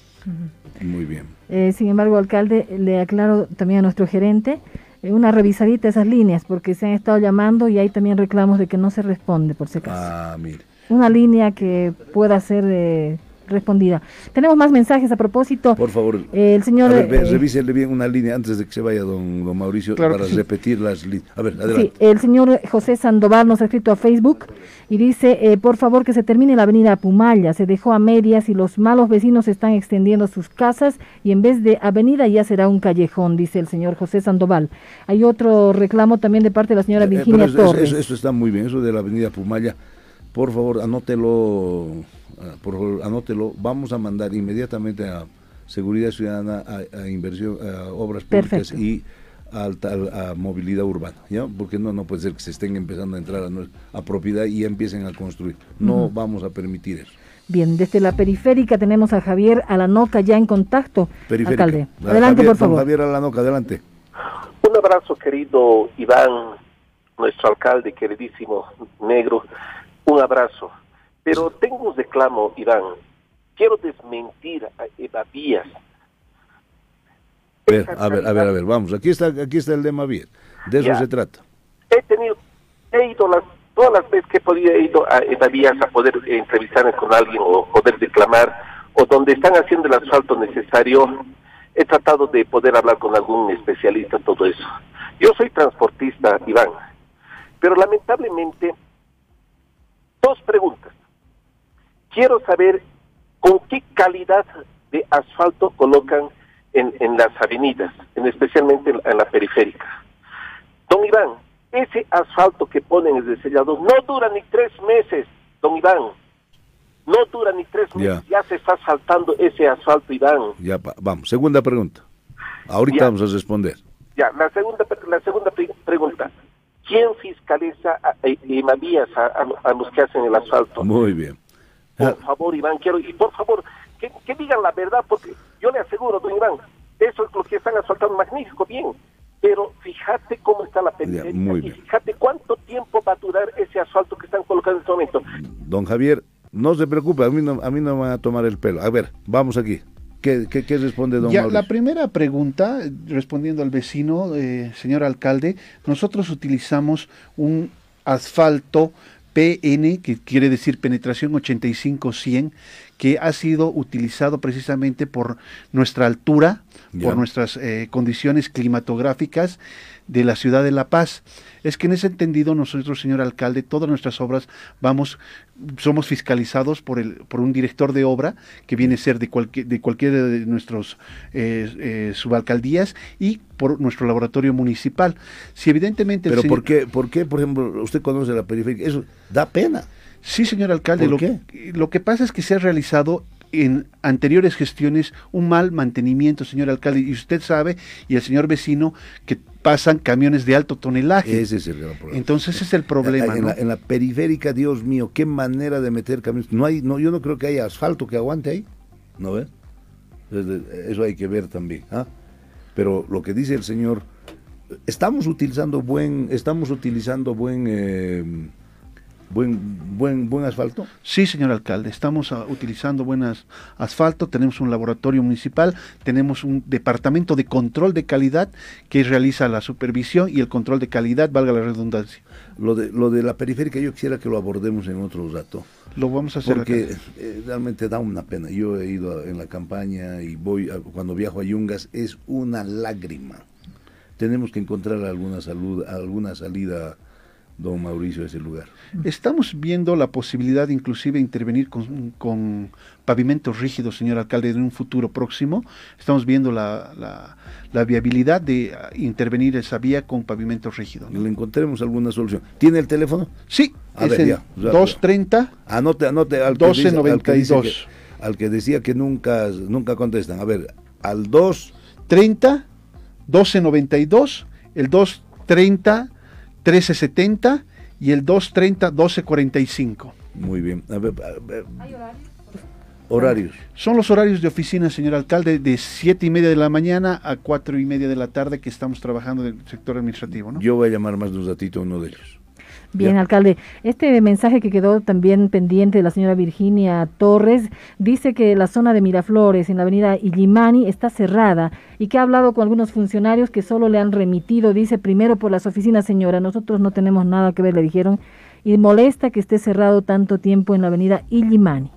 Muy bien. Eh, sin embargo, alcalde, le aclaro también a nuestro gerente, eh, una revisadita esas líneas, porque se han estado llamando y hay también reclamos de que no se responde, por si acaso. Ah, mire. Una línea que pueda ser... Eh, respondida. Tenemos más mensajes a propósito. Por favor. el señor. A ver, eh, revísele bien una línea antes de que se vaya don, don Mauricio para repetir las líneas. A ver, adelante. Sí, el señor José Sandoval nos ha escrito a Facebook y dice: eh, por favor, que se termine la avenida Pumaya. Se dejó a medias y los malos vecinos están extendiendo sus casas y en vez de avenida ya será un callejón, dice el señor José Sandoval. Hay otro reclamo también de parte de la señora eh, Virginia Torres. Eso, está muy bien, eso de la avenida Pumaya. Por favor, anótelo por favor, anótelo, vamos a mandar inmediatamente a Seguridad Ciudadana, a, inversión, a obras públicas y a, a, movilidad urbana, ¿ya? Porque no, no puede ser que se estén empezando a entrar a, propiedad y empiecen a construir. No vamos a permitir eso. Bien, desde la periférica tenemos a Javier Alanoca ya en contacto, alcalde. Adelante, por favor. Javier Alanoca, adelante. Un abrazo, querido Iván, nuestro alcalde queridísimo negro. Un abrazo. Pero tengo un reclamo, Iván. Quiero desmentir a Eva Vías. A ver, a ver, a ver, a ver, vamos. Aquí está, aquí está el de Vías. De eso se trata. He tenido, he ido las, todas las veces que he podido he ido a Eva Vías a poder entrevistarme con alguien o poder declamar, o donde están haciendo el asfalto necesario, he tratado de poder hablar con algún especialista en todo eso. Yo soy transportista, Iván, pero lamentablemente, dos preguntas quiero saber con qué calidad de asfalto colocan en, las avenidas, en especialmente en, la periférica. Don Iván, ese asfalto que ponen el sellado no dura ni tres meses, don Iván. No dura ni tres meses, ya, se está saltando ese asfalto, Iván. Ya, vamos, segunda pregunta. Ahorita vamos a responder. Ya, la segunda, la segunda pregunta. ¿Quién fiscaliza a, a, a, los que hacen el asfalto? Muy bien. Por ah. favor, Iván, quiero, y por favor, que, digan la verdad, porque yo le aseguro, don Iván, eso es lo que están asfaltando magnífico, bien, pero fíjate cómo está la periferia y fíjate cuánto tiempo va a durar ese asfalto que están colocando en este momento. Don Javier, no se preocupe, a mí no, a mí no me van a tomar el pelo. A ver, vamos aquí. ¿Qué, qué, responde don ya, La primera pregunta, respondiendo al vecino, eh, señor alcalde, nosotros utilizamos un asfalto PN, que quiere decir penetración 85-100, que ha sido utilizado precisamente por nuestra altura, por nuestras eh, condiciones climatográficas de la ciudad de La Paz. Es que en ese entendido nosotros, señor alcalde, todas nuestras obras vamos, somos fiscalizados por el, por un director de obra que viene a ser de cualquier, de cualquiera de nuestros eh, eh, subalcaldías y por nuestro laboratorio municipal. Si evidentemente. Pero ¿por qué, por qué, por ejemplo, usted conoce la periferia? Eso da pena. Sí, señor alcalde. lo, lo que pasa es que se ha realizado en anteriores gestiones un mal mantenimiento, señor alcalde, y usted sabe, y el señor vecino, que pasan camiones de alto tonelaje. Ese es el problema. Entonces ese es el problema. En, la, periférica, Dios mío, qué manera de meter camiones. No hay, no, yo no creo que haya asfalto que aguante ahí. ¿No ve? Eso hay que ver también. ¿ah? Pero lo que dice el señor, estamos utilizando buen, estamos utilizando buen, eh, buen, buen, buen asfalto? Sí, señor alcalde, estamos uh, utilizando buenas asfalto, tenemos un laboratorio municipal, tenemos un departamento de control de calidad que realiza la supervisión y el control de calidad, valga la redundancia. Lo de, lo de la periférica yo quisiera que lo abordemos en otro rato. Lo vamos a hacer. Porque eh, realmente da una pena. Yo he ido en la campaña y voy, a, cuando viajo a Yungas, es una lágrima. Tenemos que encontrar alguna, salud, alguna salida don Mauricio, ese lugar. Estamos viendo la posibilidad inclusive de intervenir con, con, pavimentos rígidos, señor alcalde, en un futuro próximo. Estamos viendo la, la, la viabilidad de ah, intervenir esa vía con pavimentos rígidos. ¿no? Le encontremos alguna solución. ¿Tiene el teléfono? Sí, a es ver, el ya, ya, 230 Anote, anote al que, 1292. dice, al, al que decía que nunca, nunca contestan. A ver, al 230 1292, el 230 1370 y el 230 1245. Muy bien. A ver, a ver. ¿Hay horarios? Horarios. Son los horarios de oficina, señor alcalde, de siete y media de la mañana a cuatro y media de la tarde que estamos trabajando en el sector administrativo. ¿no? Yo voy a llamar más de un ratito a uno de ellos. Bien, ya. alcalde. Este mensaje que quedó también pendiente de la señora Virginia Torres dice que la zona de Miraflores, en la avenida Illimani, está cerrada y que ha hablado con algunos funcionarios que solo le han remitido, dice, primero por las oficinas, señora, nosotros no tenemos nada que ver, le dijeron, y molesta que esté cerrado tanto tiempo en la avenida Illimani.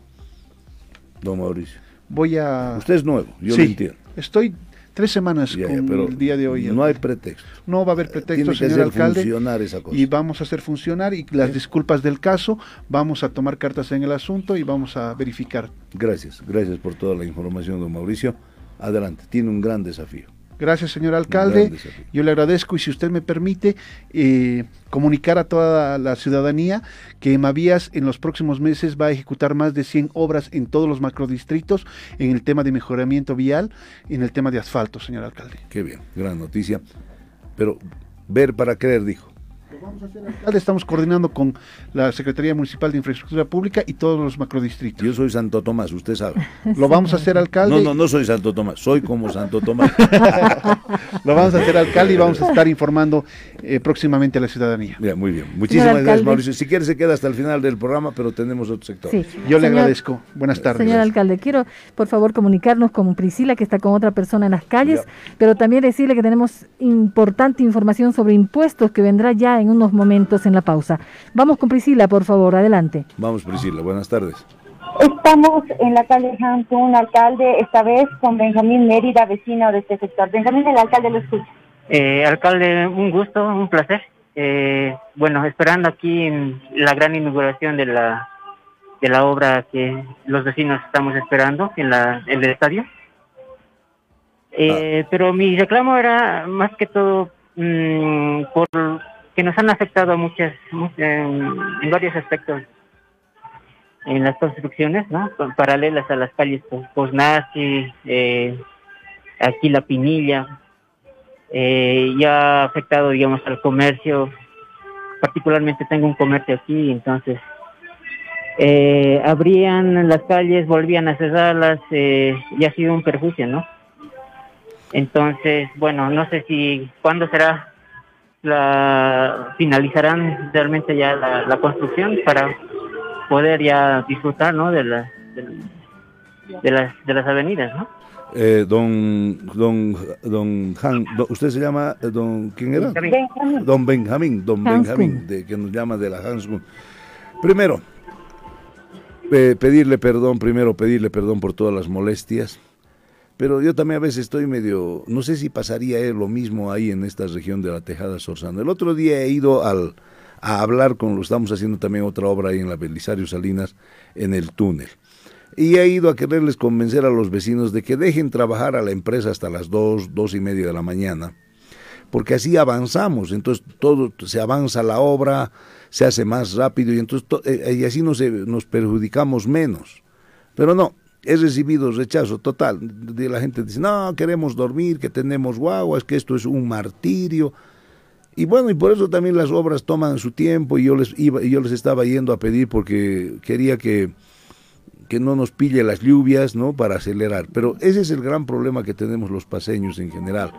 Don Mauricio. Voy a... Usted es nuevo, yo sí, lo entiendo. Estoy tres semanas con pero el día de hoy. No hay pretexto. No va a haber pretexto, Tiene señor alcalde. funcionar esa cosa. Y vamos a hacer funcionar y las disculpas del caso, vamos a tomar cartas en el asunto y vamos a verificar. Gracias, gracias por toda la información, don Mauricio. Adelante, tiene un gran desafío. Gracias, señor alcalde. Yo le agradezco y si usted me permite eh, comunicar a toda la ciudadanía que Emavías en los próximos meses va a ejecutar más de 100 obras en todos los macrodistritos en el tema de mejoramiento vial y en el tema de asfalto, señor alcalde. Qué bien, gran noticia. Pero ver para creer, dijo. Alcalde, Estamos coordinando con la Secretaría Municipal de Infraestructura Pública y todos los macrodistritos. Yo soy Santo Tomás, usted sabe. *laughs* Lo vamos a hacer, alcalde. No, no, no soy Santo Tomás, soy como Santo Tomás. *laughs* Lo vamos a hacer, alcalde, y vamos a estar informando eh, próximamente a la ciudadanía. Bien, muy bien. Muchísimas alcalde. gracias, Mauricio. Si quiere se queda hasta el final del programa, pero tenemos otro sector. Sí. Yo le agradezco. Buenas tardes. Señor alcalde, quiero por favor comunicarnos con Priscila, que está con otra persona en las calles, pero también decirle que tenemos importante información sobre impuestos que vendrá ya en unos momentos en la pausa. Vamos con Priscila, por favor, adelante. Vamos, Priscila, buenas tardes. Estamos en la calle Hampton, alcalde, esta vez con Benjamín Mérida, vecino de este sector. Benjamín, el alcalde lo escucha. Eh, alcalde, un gusto, un placer. Eh, bueno, esperando aquí mm, la gran inauguración de la de la obra que los vecinos estamos esperando en la en el estadio. Eh, Pero mi reclamo era más que todo mm, por que nos han afectado muchas, mu- en, varios aspectos en las construcciones, ¿no? Paralelas a las calles Pos- Posnazi, eh, aquí La Pinilla, eh, ya ha afectado, digamos, al comercio. Particularmente tengo un comercio aquí, entonces eh, abrían las calles, volvían a cerrarlas, eh, y ha sido un perjuicio, ¿no? Entonces, bueno, no sé si cuándo será la finalizarán realmente ya la, la construcción para poder ya disfrutar, ¿no? De las de, de las de las avenidas, ¿no? Eh, don, don, don Han, ¿usted se llama, eh, don, quién era? Benjamín. Don Benjamín, don Hanscom. Benjamín, de, que nos llama de la Hanscom. Primero, eh, pedirle perdón, primero pedirle perdón por todas las molestias, pero yo también a veces estoy medio, no sé si pasaría eh, lo mismo ahí en esta región de la Tejada Sorzano. El otro día he ido al, a hablar con, lo estamos haciendo también otra obra ahí en la Belisario Salinas, en el túnel. Y he ido a quererles convencer a los vecinos de que dejen trabajar a la empresa hasta las dos, dos y media de la mañana, porque así avanzamos, entonces todo se avanza la obra, se hace más rápido y entonces to- eh, y así eh, nos perjudicamos menos. Pero no, he recibido rechazo total de la gente dice, "No, queremos dormir, que tenemos guaguas, que esto es un martirio." Y bueno, y por eso también las obras toman su tiempo y yo les iba yo les estaba yendo a pedir porque quería que que no nos pille las lluvias, ¿no? Para acelerar. Pero ese es el gran problema que tenemos los paseños en general.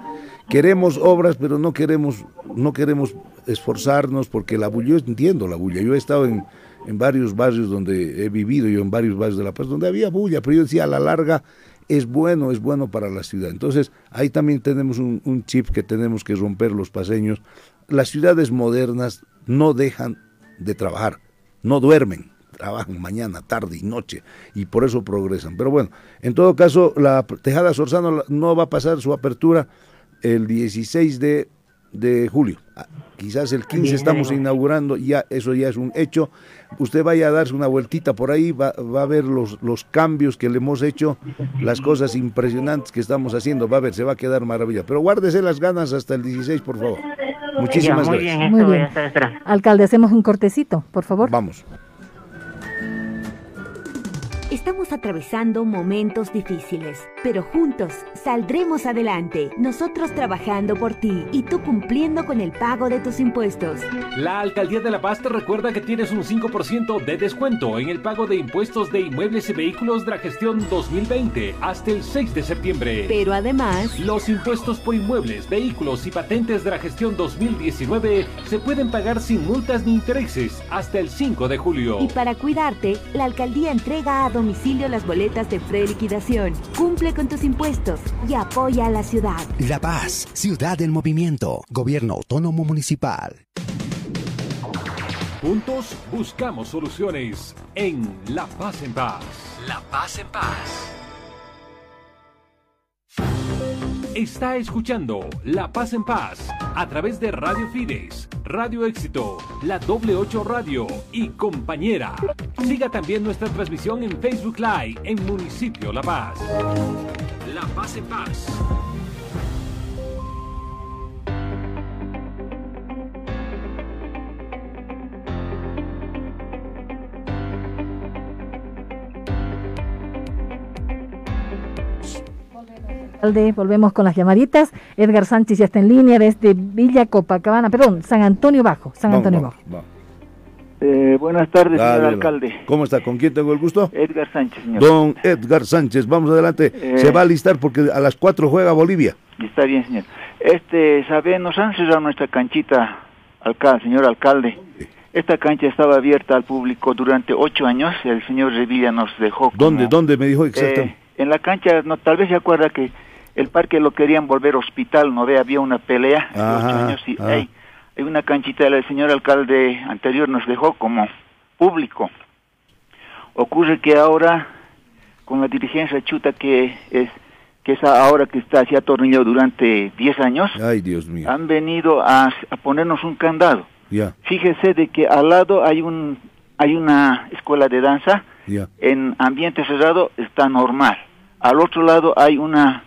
Queremos obras, pero no queremos, no queremos esforzarnos porque la bulla, yo entiendo la bulla. Yo he estado en, en varios barrios donde he vivido, yo en varios barrios de La Paz, donde había bulla, pero yo decía, a la larga es bueno, es bueno para la ciudad. Entonces, ahí también tenemos un, chip que tenemos que romper los paseños. Las ciudades modernas no dejan de trabajar, no duermen trabajan mañana, tarde y noche y por eso progresan. Pero bueno, en todo caso, la Tejada Sorzano no va a pasar su apertura el 16 de, de julio. Ah, Quizás el 15 estamos inaugurando, ya eso ya es un hecho. Usted vaya a darse una vueltita por ahí, va, va a ver los, los cambios que le hemos hecho, las cosas impresionantes que estamos haciendo. Va a ver, se va a quedar maravilla. Pero guárdese las ganas hasta el 16, por favor. Muchísimas muy gracias. bien, Muy bien. Alcalde, hacemos un cortecito, por favor. Vamos. Estamos atravesando momentos difíciles, pero juntos saldremos adelante. Nosotros trabajando por ti y tú cumpliendo con el pago de tus impuestos. La Alcaldía de La Paz te recuerda que tienes un 5% de descuento en el pago de impuestos de inmuebles y vehículos de la gestión 2020 hasta el 6 de septiembre. Pero además, Los impuestos por inmuebles, vehículos y patentes de la gestión 2019 se pueden pagar sin multas ni intereses hasta el 5 de julio. y para cuidarte, la alcaldía entrega a domicilio las boletas de preliquidación. Cumple con tus impuestos y apoya a la ciudad. La Paz, ciudad en movimiento, gobierno autónomo municipal. Juntos buscamos soluciones en La Paz en Paz. La Paz en Paz. Está escuchando La Paz en Paz a través de Radio Fides, Radio Éxito, La Doble 8 Radio y Compañera. Siga también nuestra transmisión en Facebook Live en Municipio La Paz. La Paz en Paz. Alcalde, volvemos con las llamaditas. Edgar Sánchez ya está en línea desde Villa Copacabana, perdón, San Antonio Bajo, San Antonio vamos, Bajo. vamos. Eh, buenas tardes, Dale, señor alcalde. ¿Cómo está? ¿Con quién tengo el gusto? Edgar Sánchez, señor. Don Edgar Sánchez, vamos adelante. Eh. Se va a alistar porque a las 4 juega Bolivia. Está bien, señor. Este, sabe, nos han cerrado nuestra canchita, alcalde, señor alcalde. Esta cancha estaba abierta al público durante ocho años. El señor Revilla nos dejó. como- ¿Dónde? ¿Dónde me dijo Eh, exactamente? en la cancha, no, tal vez se acuerda que el parque lo querían volver hospital, ¿no ve? Había una pelea hace ocho años y hey, hay una canchita, el señor alcalde anterior nos dejó como público. Ocurre que ahora, con la dirigencia chuta que es que es ahora que está así atornillado durante 10 años, Ay, Dios mío. han venido a, a ponernos un candado. Ya, Fíjese de que al lado hay un hay una escuela de danza ya. en ambiente cerrado está normal. Al otro lado hay una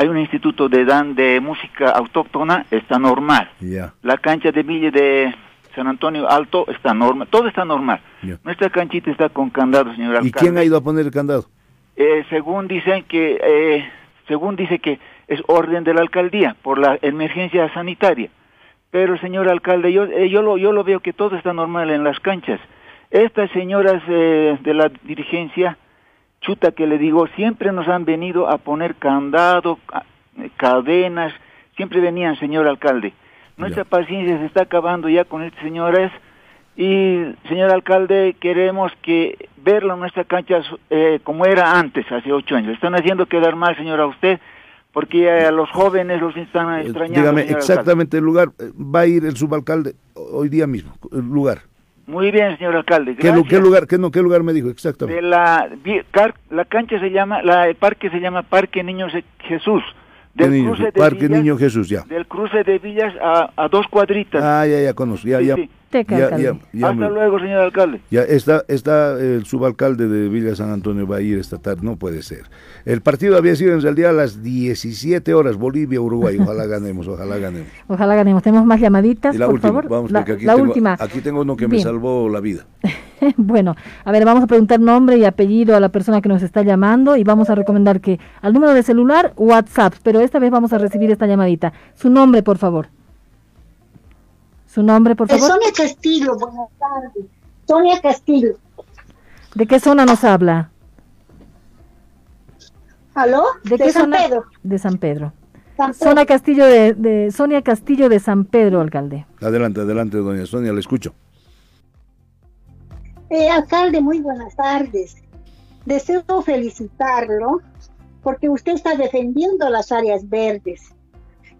hay un instituto de dan de música autóctona está normal. La cancha de Villa de San Antonio Alto está normal. Todo está normal. Nuestra canchita está con candado, señor ¿Y alcalde. quién ha ido a poner el candado? Eh, según dicen que eh, según dice que es orden de la alcaldía por la emergencia sanitaria. Pero señor alcalde, yo eh, yo lo yo lo veo que todo está normal en las canchas. Estas señoras eh, de la dirigencia chuta que le digo, siempre nos han venido a poner candado, ca- eh, cadenas, siempre venían, señor alcalde. Nuestra paciencia se está acabando ya con estas señoras y, señor alcalde, queremos que verlo en nuestra cancha eh, como era antes, hace ocho años. Están haciendo quedar mal, señor, a usted, porque a los jóvenes los están extrañando. Eh, Dígame señor exactamente el lugar. Eh, Va a ir el subalcalde hoy día mismo. El lugar. Muy bien, señor alcalde. ¿Qué, qué lugar? ¿Qué, no, ¿Qué lugar me dijo exactamente? de la la cancha se llama la el parque se llama Parque Niños Je- Jesús ¿Qué del niño? cruce de Parque Villas- Niño Jesús, ya. del cruce de Villas a, a dos cuadritas Ah, ya, ya conozco. Ya, Sí, ya, sí. Teca, ya, alcalde. ya, ya hasta me- luego señor alcalde Ya está, está el subalcalde de Villa San Antonio va a ir esta tarde, no puede ser. El partido había sido en realidad a las 17 horas, Bolivia-Uruguay, ojalá ganemos, ojalá ganemos. Ojalá ganemos. Tenemos más llamaditas, Y la por última, favor. vamos, la porque aquí, la tengo, última. aquí tengo uno que me salvó la vida. *laughs* bueno, a ver, vamos a preguntar nombre y apellido a la persona que nos está llamando y vamos a recomendar que al número de celular, WhatsApp, pero esta vez vamos a recibir esta llamadita. Su nombre, por favor. Su nombre, por favor. Sonia Castillo, buenas tardes. Sonia Castillo, ¿De qué zona nos habla? ¿Aló? ¿De, De qué San zona? Pedro. De San Pedro. San Pedro. Zona Castillo de, de- Sonia Castillo de San Pedro, alcalde. Adelante, adelante, doña Sonia, le escucho. Eh, alcalde, muy buenas tardes. Deseo felicitarlo porque usted está defendiendo las áreas verdes.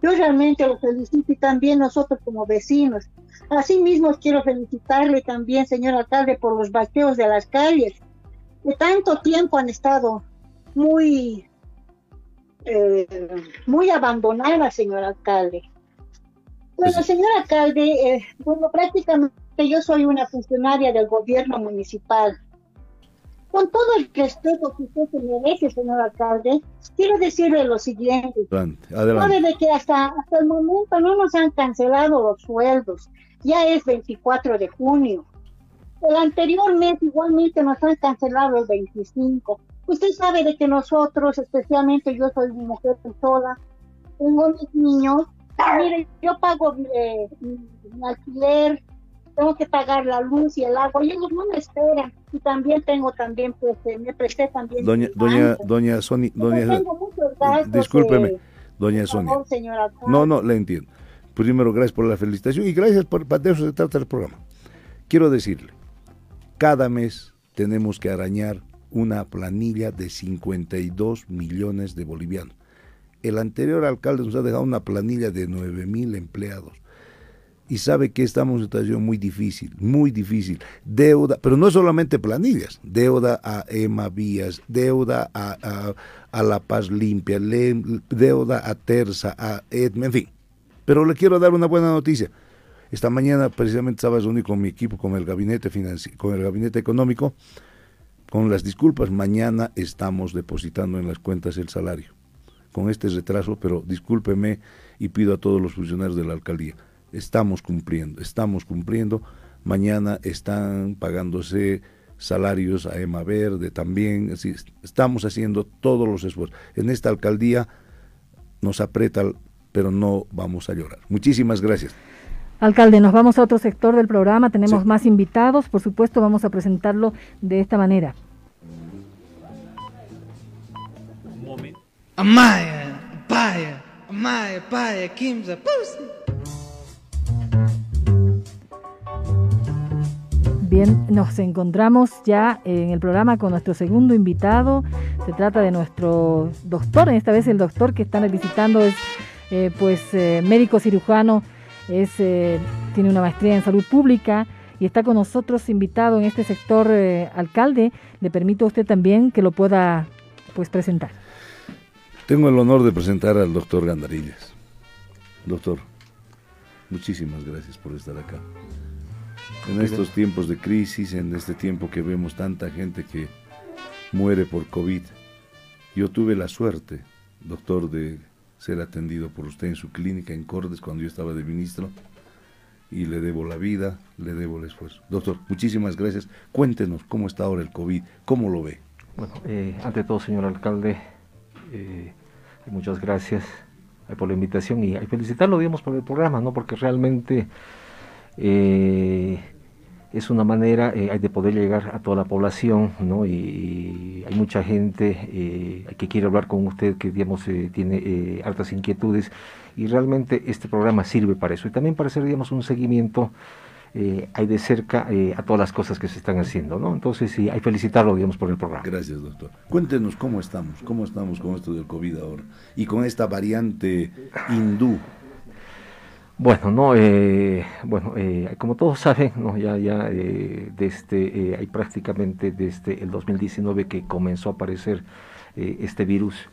Yo realmente lo felicito y también nosotros como vecinos. Asimismo, quiero felicitarle también, señor alcalde, por los vaqueos de las calles, que tanto tiempo han estado muy, eh, muy abandonadas, señor alcalde. Bueno, señor alcalde, eh, bueno, prácticamente yo soy una funcionaria del gobierno municipal. Con todo el respeto que usted se merece, señor alcalde, quiero decirle lo siguiente. Adelante, adelante. Sabe de que hasta, hasta el momento no nos han cancelado los sueldos. Ya es 24 de junio. El anterior mes igualmente nos han cancelado el 25. Usted sabe de que nosotros, especialmente yo soy mujer sola, tengo mis niños. Mire, yo pago eh, mi alquiler, tengo que pagar la luz y el agua y ellos no me esperan. Y también tengo también, pues, eh, me presté también. Doña, doña, doña Sonia, doña, tengo gastos, discúlpeme, eh, doña Sonia. favor, señor alcalde. No, no, le entiendo. Primero, gracias por la felicitación y gracias por, de eso se trata el programa. Quiero decirle, cada mes tenemos que arañar una planilla de 52 millones de bolivianos. El anterior alcalde nos ha dejado una planilla de 9 mil empleados. Y sabe que estamos en una situación muy difícil, muy difícil. Deuda, pero no solamente planillas, deuda a EMA Vías, deuda a, a- La Paz Limpia, deuda a Terza, a EDME, en fin. Pero le quiero dar una buena noticia. Esta mañana precisamente estaba reunido con mi equipo, con el gabinete financi- con el gabinete económico, con las disculpas, mañana estamos depositando en las cuentas el salario. Con este retraso, pero discúlpeme y pido a todos los funcionarios de la alcaldía, estamos cumpliendo, estamos cumpliendo. Mañana están pagándose salarios a EMA Verde también, así, estamos haciendo todos los esfuerzos. En esta alcaldía nos aprieta, pero no vamos a llorar. Muchísimas gracias. Alcalde, nos vamos a otro sector del programa, tenemos Sí. más invitados, por supuesto vamos a presentarlo de esta manera. Amaya, Paya, Amaya, Paya, Kimza, Pussy. Bien, nos encontramos ya en el programa con nuestro segundo invitado. Se trata de nuestro doctor, esta vez el doctor que están visitando es eh, pues eh, médico cirujano, es, eh, tiene una maestría en salud pública y está con nosotros invitado en este sector alcalde. Le permito a usted también que lo pueda pues presentar. Tengo el honor de presentar al doctor Gandarillas. Doctor, muchísimas gracias por estar acá. En estos tiempos de crisis, en este tiempo que vemos tanta gente que muere por COVID, yo tuve la suerte, doctor, de ser atendido por usted en su clínica en Cordes cuando yo estaba de ministro y le debo la vida, le debo el esfuerzo. Doctor, muchísimas gracias. Cuéntenos cómo está ahora el COVID, cómo lo ve. Bueno, eh, ante todo, señor alcalde, eh, muchas gracias eh, por la invitación y felicitarlo, digamos, por el programa, ¿no? Porque realmente eh, es una manera eh, de poder llegar a toda la población, ¿no? Y, hay mucha gente eh, que quiere hablar con usted, que, digamos, eh, tiene eh, hartas inquietudes y realmente este programa sirve para eso y también para hacer, digamos, un seguimiento eh, hay de cerca a todas las cosas que se están haciendo, ¿no? Entonces, sí, hay felicitarlo, digamos, por el programa. Gracias, doctor. Cuéntenos cómo estamos, cómo estamos con esto del COVID ahora y con esta variante hindú. Bueno, no, eh, bueno, eh, como todos saben, no, ya, ya eh, desde, eh, hay prácticamente desde el 2019 que comenzó a aparecer eh, este virus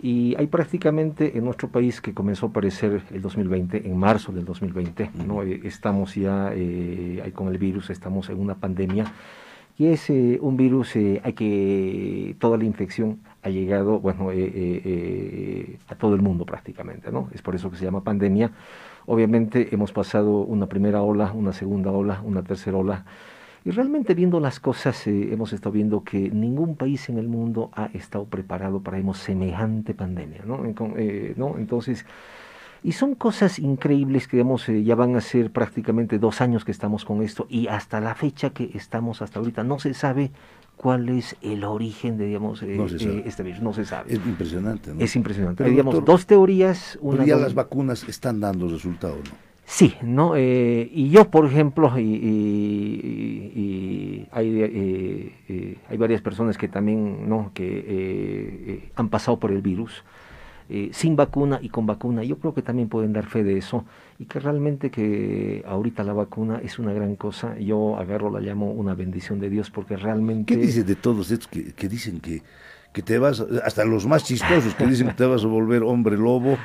y hay prácticamente en nuestro país que comenzó a aparecer el 2020, en marzo del 2020, ¿no? Eh, estamos ya con el virus, estamos en una pandemia y es un virus hay que toda la infección ha llegado, bueno, a todo el mundo prácticamente, ¿no? Es por eso que se llama pandemia. Obviamente hemos pasado una primera ola, una segunda ola, una tercera ola. Y realmente viendo las cosas, eh, hemos estado viendo que ningún país en el mundo ha estado preparado para semejante pandemia, eh, ¿no? Entonces, Y son cosas increíbles que digamos, eh, ya van a ser prácticamente dos años que estamos con esto y hasta la fecha que estamos hasta ahorita no se sabe cuál es el origen de digamos, eh, eh, este virus, no se sabe. Es impresionante, ¿no? Es impresionante. digamos, dos teorías. Una ya las vacunas están dando resultados, ¿no? Sí, ¿no? y yo, por ejemplo, y, y, hay, hay varias personas que también, ¿no? Que han pasado por el virus eh, sin vacuna y con vacuna. Yo creo que también pueden dar fe de eso y que realmente que ahorita la vacuna es una gran cosa. Yo agarro, la llamo una bendición de Dios porque realmente... ¿Qué dices de todos estos que, dicen que, que te vas, hasta los más chistosos que dicen que te vas a volver hombre lobo?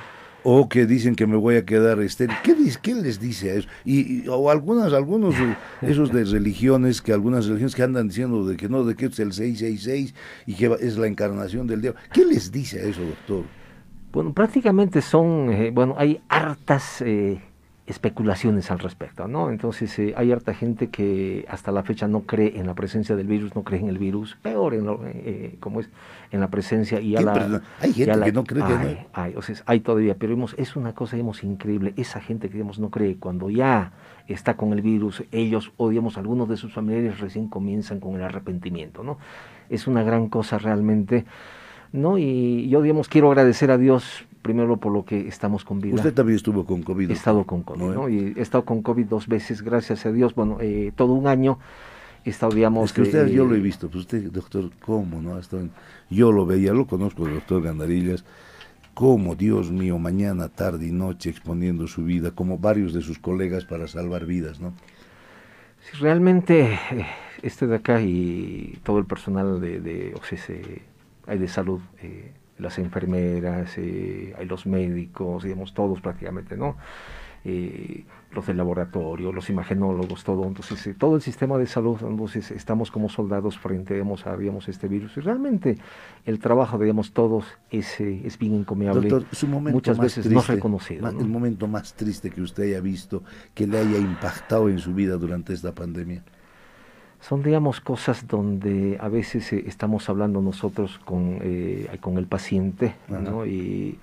o que dicen que me voy a quedar estéril. ¿Qué, ¿Qué, les dice a eso? Y, o algunas, algunos esos de religiones, que algunas religiones que andan diciendo de que no, de que es el 666 y que es la encarnación del diablo. ¿Qué les dice a eso, doctor? Bueno, prácticamente son, eh, bueno, hay hartas eh, especulaciones al respecto, ¿no? Entonces eh, hay harta gente que hasta la fecha no cree en la presencia del virus, no cree en el virus, peor en lo, como es en la presencia y a la... Hay gente que no cree hay, hay, o sea, hay todavía, pero vemos, es una cosa, digamos, increíble, esa gente que, digamos, no cree, cuando ya está con el virus, ellos o, digamos, algunos de sus familiares recién comienzan con el arrepentimiento, ¿no? Es una gran cosa realmente ¿no? Y yo, digamos, quiero agradecer a Dios primero por lo que estamos con vida. Usted también estuvo con COVID. He estado con COVID, ¿no? Y he estado con COVID dos veces, gracias a Dios. Bueno, eh, todo un año he estado, digamos... Es que usted, yo lo he visto, pues usted, doctor, ¿cómo, no? yo lo veía, lo conozco, doctor Gandarillas, cómo, Dios mío, mañana, tarde y noche exponiendo su vida, como varios de sus colegas para salvar vidas, ¿no? Sí, realmente, eh, este de acá y todo el personal de, de hay de salud, eh, las enfermeras, eh, hay los médicos, digamos, todos prácticamente, ¿no? Eh, los del laboratorio, los imagenólogos, todo. Entonces, todo el sistema de salud, entonces estamos como soldados frente digamos, a digamos, este virus. Y realmente el trabajo, digamos, todos es, es bien encomiable. Doctor, su momento Muchas veces no reconocido. El momento más triste que usted haya visto, que le haya impactado en su vida durante esta pandemia son, digamos, cosas donde a veces eh, estamos hablando nosotros con, eh, con el paciente, ¿no? Y,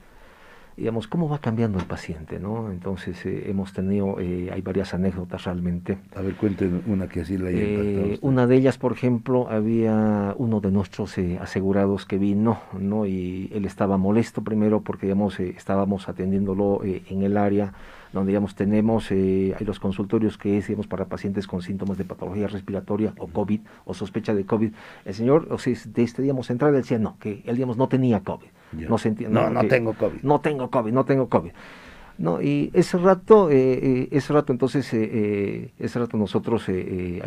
digamos, cómo va cambiando el paciente, ¿no? Entonces, eh, hemos tenido, hay varias anécdotas realmente. A ver, cuenten una que así la haya impactado Una de ellas, por ejemplo, había uno de nuestros asegurados que vino, ¿no? Y él estaba molesto primero porque, digamos, estábamos atendiéndolo en el área donde digamos tenemos eh, hay los consultorios que es digamos para pacientes con síntomas de patología respiratoria o COVID o sospecha de COVID. El señor, o sea, de este digamos central decía no, que él digamos no tenía COVID. No, sentía, no, no, tengo COVID. No tengo COVID, no tengo COVID. No, y ese rato, eh, eh, ese rato entonces, eh, ese rato nosotros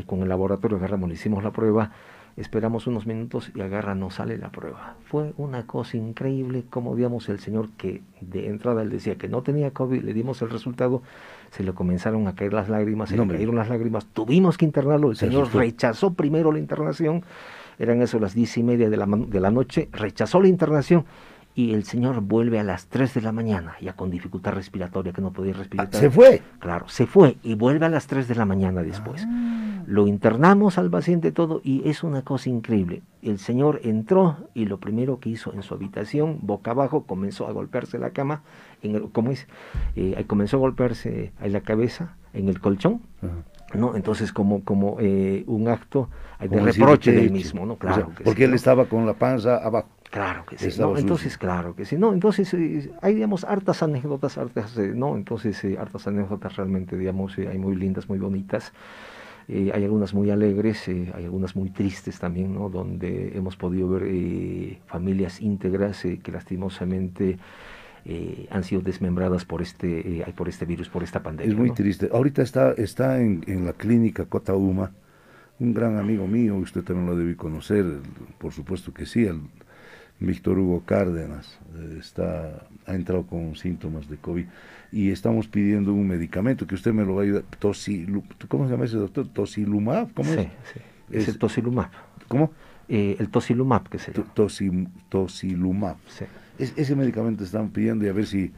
con el laboratorio agarramos, le hicimos la prueba, esperamos unos minutos y agarra, no sale la prueba. Fue una cosa increíble, como digamos el señor que de entrada él decía que no tenía COVID, le dimos el resultado, se le comenzaron a caer las lágrimas, se le cayeron las lágrimas, tuvimos que internarlo, el señor rechazó primero la internación, eran eso las diez y media de la, de la noche, rechazó la internación y el señor vuelve a las 3 de la mañana, ya con dificultad respiratoria, que no podía respirar. Ah, ¿Se fue? Claro, se fue y vuelve a las 3 de la mañana después. Ah. Lo internamos al paciente todo y es una cosa increíble. El señor entró y lo primero que hizo en su habitación, boca abajo, comenzó a golpearse la cama, en el, ¿cómo es? Eh, comenzó a golpearse en la cabeza, en el colchón. ¿no? Entonces, como, como eh, un acto de reproche del mismo, ¿no? Claro. porque él estaba con la panza abajo. Claro que sí, entonces claro que sí, no, entonces eh, hay digamos hartas anécdotas, hartas, eh, no, entonces eh, hartas anécdotas realmente, digamos, hay muy lindas, muy bonitas, hay algunas muy alegres, hay algunas muy tristes también, ¿no? Donde hemos podido ver familias íntegras que lastimosamente han sido desmembradas por este, por este virus, por esta pandemia. Es muy triste. Ahorita está, está en, en la clínica Cotauma un gran amigo mío, usted también lo debe conocer, por supuesto que sí, el Víctor Hugo Cárdenas eh, está, ha entrado con síntomas de COVID y estamos pidiendo un medicamento que usted me lo va a ayudar. ¿Cómo se llama ese doctor? ¿Tosilumab? ¿Cómo sí, es? Sí, es, el Tosilumab. ¿Cómo? Eh, el Tosilumab, que se llama. tosilumab. Sí. ese medicamento están pidiendo y a ver si,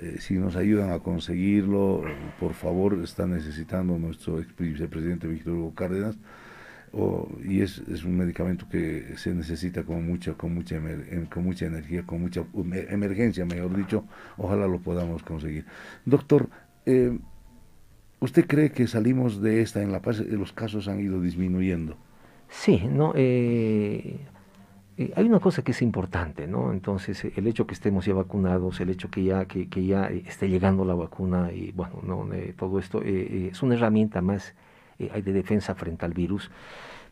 eh, si nos ayudan a conseguirlo. Por favor, está necesitando nuestro ex vicepresidente Víctor Hugo Cárdenas o- y es, es un medicamento que se necesita con mucha, con mucha, con mucha energía, con mucha emergencia, mejor dicho. Ojalá lo podamos conseguir. Doctor, eh, ¿usted cree que salimos de esta en La Paz? Eh, Los casos han ido disminuyendo. Sí, no, eh, eh, hay una cosa que es importante, ¿no? Entonces, el hecho que estemos ya vacunados, el hecho que ya, que, que ya esté llegando la vacuna y, bueno, no, todo esto es una herramienta más hay de defensa frente al virus.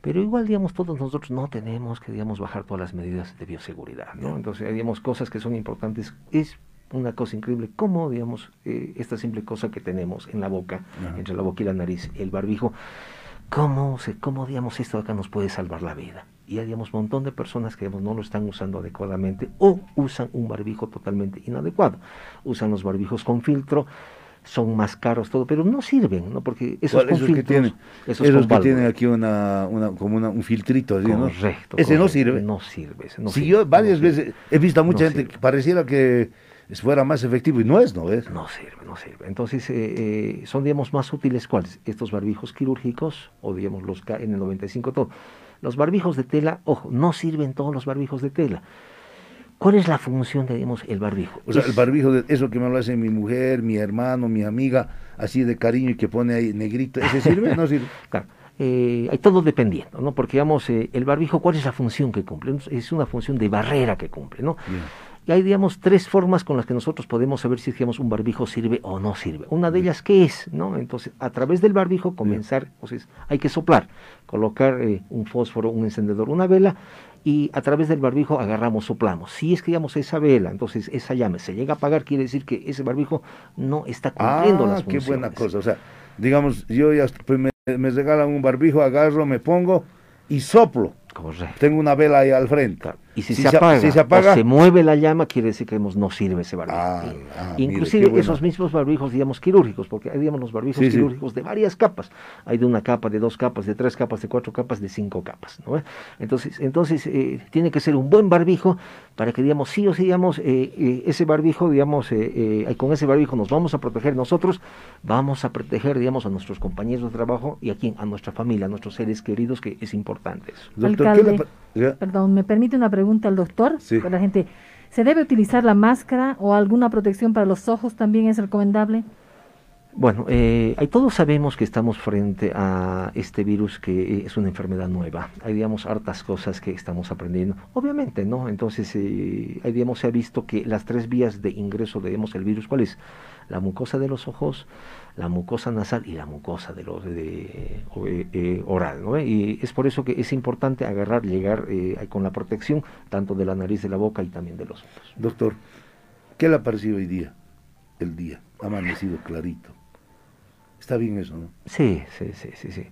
Pero igual, digamos, todos nosotros no tenemos que, digamos, bajar todas las medidas de bioseguridad, ¿no? Entonces, digamos, cosas que son importantes. Es una cosa increíble cómo, digamos, eh, esta simple cosa que tenemos en la boca, Ajá. entre la boca y la nariz, el barbijo, cómo, se, cómo digamos, esto acá nos puede salvar la vida. Y hay, digamos, un montón de personas que, digamos, no lo están usando adecuadamente o usan un barbijo totalmente inadecuado. Usan los barbijos con filtro, son más caros, todo, pero no sirven, ¿no? Porque esos ¿Cuál- con esos que tienen, esos que tienen aquí una, una como una- un filtrito. Correcto, Ese no sirve. No sirve, ese no Sí, sirve, yo no varias sirve. veces he visto a mucha gente sirve. que pareciera que fuera más efectivo y no es, ¿no es? No sirve, no sirve. Entonces, eh, eh, son, digamos, más útiles cuáles? Estos barbijos quirúrgicos o, digamos, los KN95, todo. Los barbijos de tela, ojo, no sirven todos los barbijos de tela. ¿Cuál es la función de, digamos, el barbijo? O sea, Es- el barbijo, de eso que me lo hace mi mujer, mi hermano, mi amiga, así de cariño y que pone ahí negrito, ¿ese sirve? No sirve. *laughs* Claro, eh, hay todo dependiendo, ¿no? Porque, digamos, eh, el barbijo, ¿cuál es la función que cumple? Es una función de barrera que cumple, ¿no? Y hay, digamos, tres formas con las que nosotros podemos saber si, digamos, un barbijo sirve o no sirve. Una de ellas, ¿qué es? ¿no? Entonces, a través del barbijo comenzar, entonces, hay que soplar, colocar eh, un fósforo, un encendedor, una vela, y a través del barbijo agarramos, soplamos. Si es que, digamos, esa vela, entonces, esa llama se llega a apagar, quiere decir que ese barbijo no está cumpliendo Ah, las qué funciones. buena cosa. O sea, digamos, yo ya me, me regalan un barbijo, agarro, me pongo y soplo. Correcto. Tengo una vela ahí al frente. Y si, se, apaga, si se apaga, o se mueve la llama, quiere decir que digamos, no sirve ese barbijo. ah, mire, Inclusive esos mismos barbijos, digamos, quirúrgicos, porque hay, digamos, los barbijos Sí, sí. quirúrgicos de varias capas. Hay de una capa, de dos capas, de tres capas, de cuatro capas, de cinco capas. ¿no? Entonces, entonces eh, tiene que ser un buen barbijo para que, digamos, sí o sí, digamos, eh, eh, ese barbijo, digamos, eh, eh, con ese barbijo nos vamos a proteger nosotros, vamos a proteger, digamos, a nuestros compañeros de trabajo y a quién, a nuestra familia, a nuestros seres queridos, que es importante eso. Alcalde, perdón, ¿me permite una pregunta al doctor? Sí. Para la gente. ¿Se debe utilizar la máscara o alguna protección para los ojos también es recomendable? Bueno, eh, ahí todos sabemos que estamos frente a este virus que eh, es una enfermedad nueva. Hay, digamos, hartas cosas que estamos aprendiendo. Obviamente, ¿no? Entonces, eh, ahí, digamos, se ha visto que las tres vías de ingreso de, digamos, el virus, ¿cuál es? La mucosa de los ojos, la mucosa nasal y la mucosa de los de, o- eh, eh, oral, ¿no? Y es por eso que es importante agarrar, llegar eh, con la protección tanto de la nariz, de la boca y también de los ojos. Doctor, ¿qué le ha parecido hoy día? El día, ha amanecido clarito. Está bien eso, ¿no? Sí, sí, sí, sí, sí.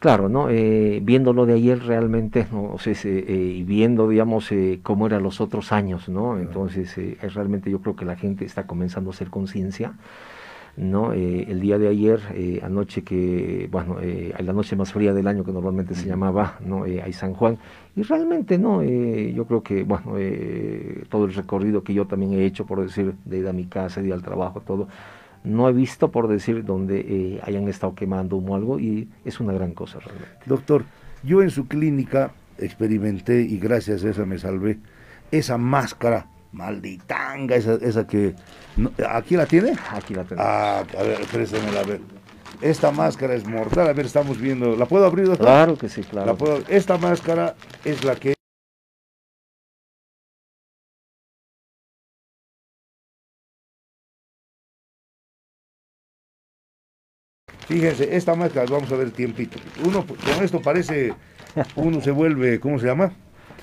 Claro, ¿no? Eh, viéndolo de ayer realmente, ¿no? O sea, se- eh, y viendo, digamos, eh, cómo eran los otros años, ¿no? Entonces, es realmente yo creo que la gente está comenzando a hacer conciencia, ¿no? Eh, el día de ayer, eh, anoche que, bueno, eh, la noche más fría del año que normalmente se llamaba, ¿no? Eh, hay San Juan, y realmente, ¿no? Eh, yo creo que, bueno, todo el recorrido que yo también he hecho, por decir, de ir a mi casa, de ir al trabajo, todo, no he visto, por decir, donde hayan estado quemando humo o algo, y es una gran cosa realmente. Doctor, yo en su clínica experimenté y gracias a esa me salvé. Esa máscara malditanga, esa, esa que... no- ¿Aquí la tiene? Aquí la tenemos. Ah, a ver, préstamela a ver. Esta máscara es mortal. A ver, estamos viendo. ¿La puedo abrir, doctor? Claro que sí, claro. La puedo- Esta máscara es la que... Fíjense, esta máscara, vamos a ver tiempito. Uno con esto parece, uno se vuelve, ¿cómo se llama?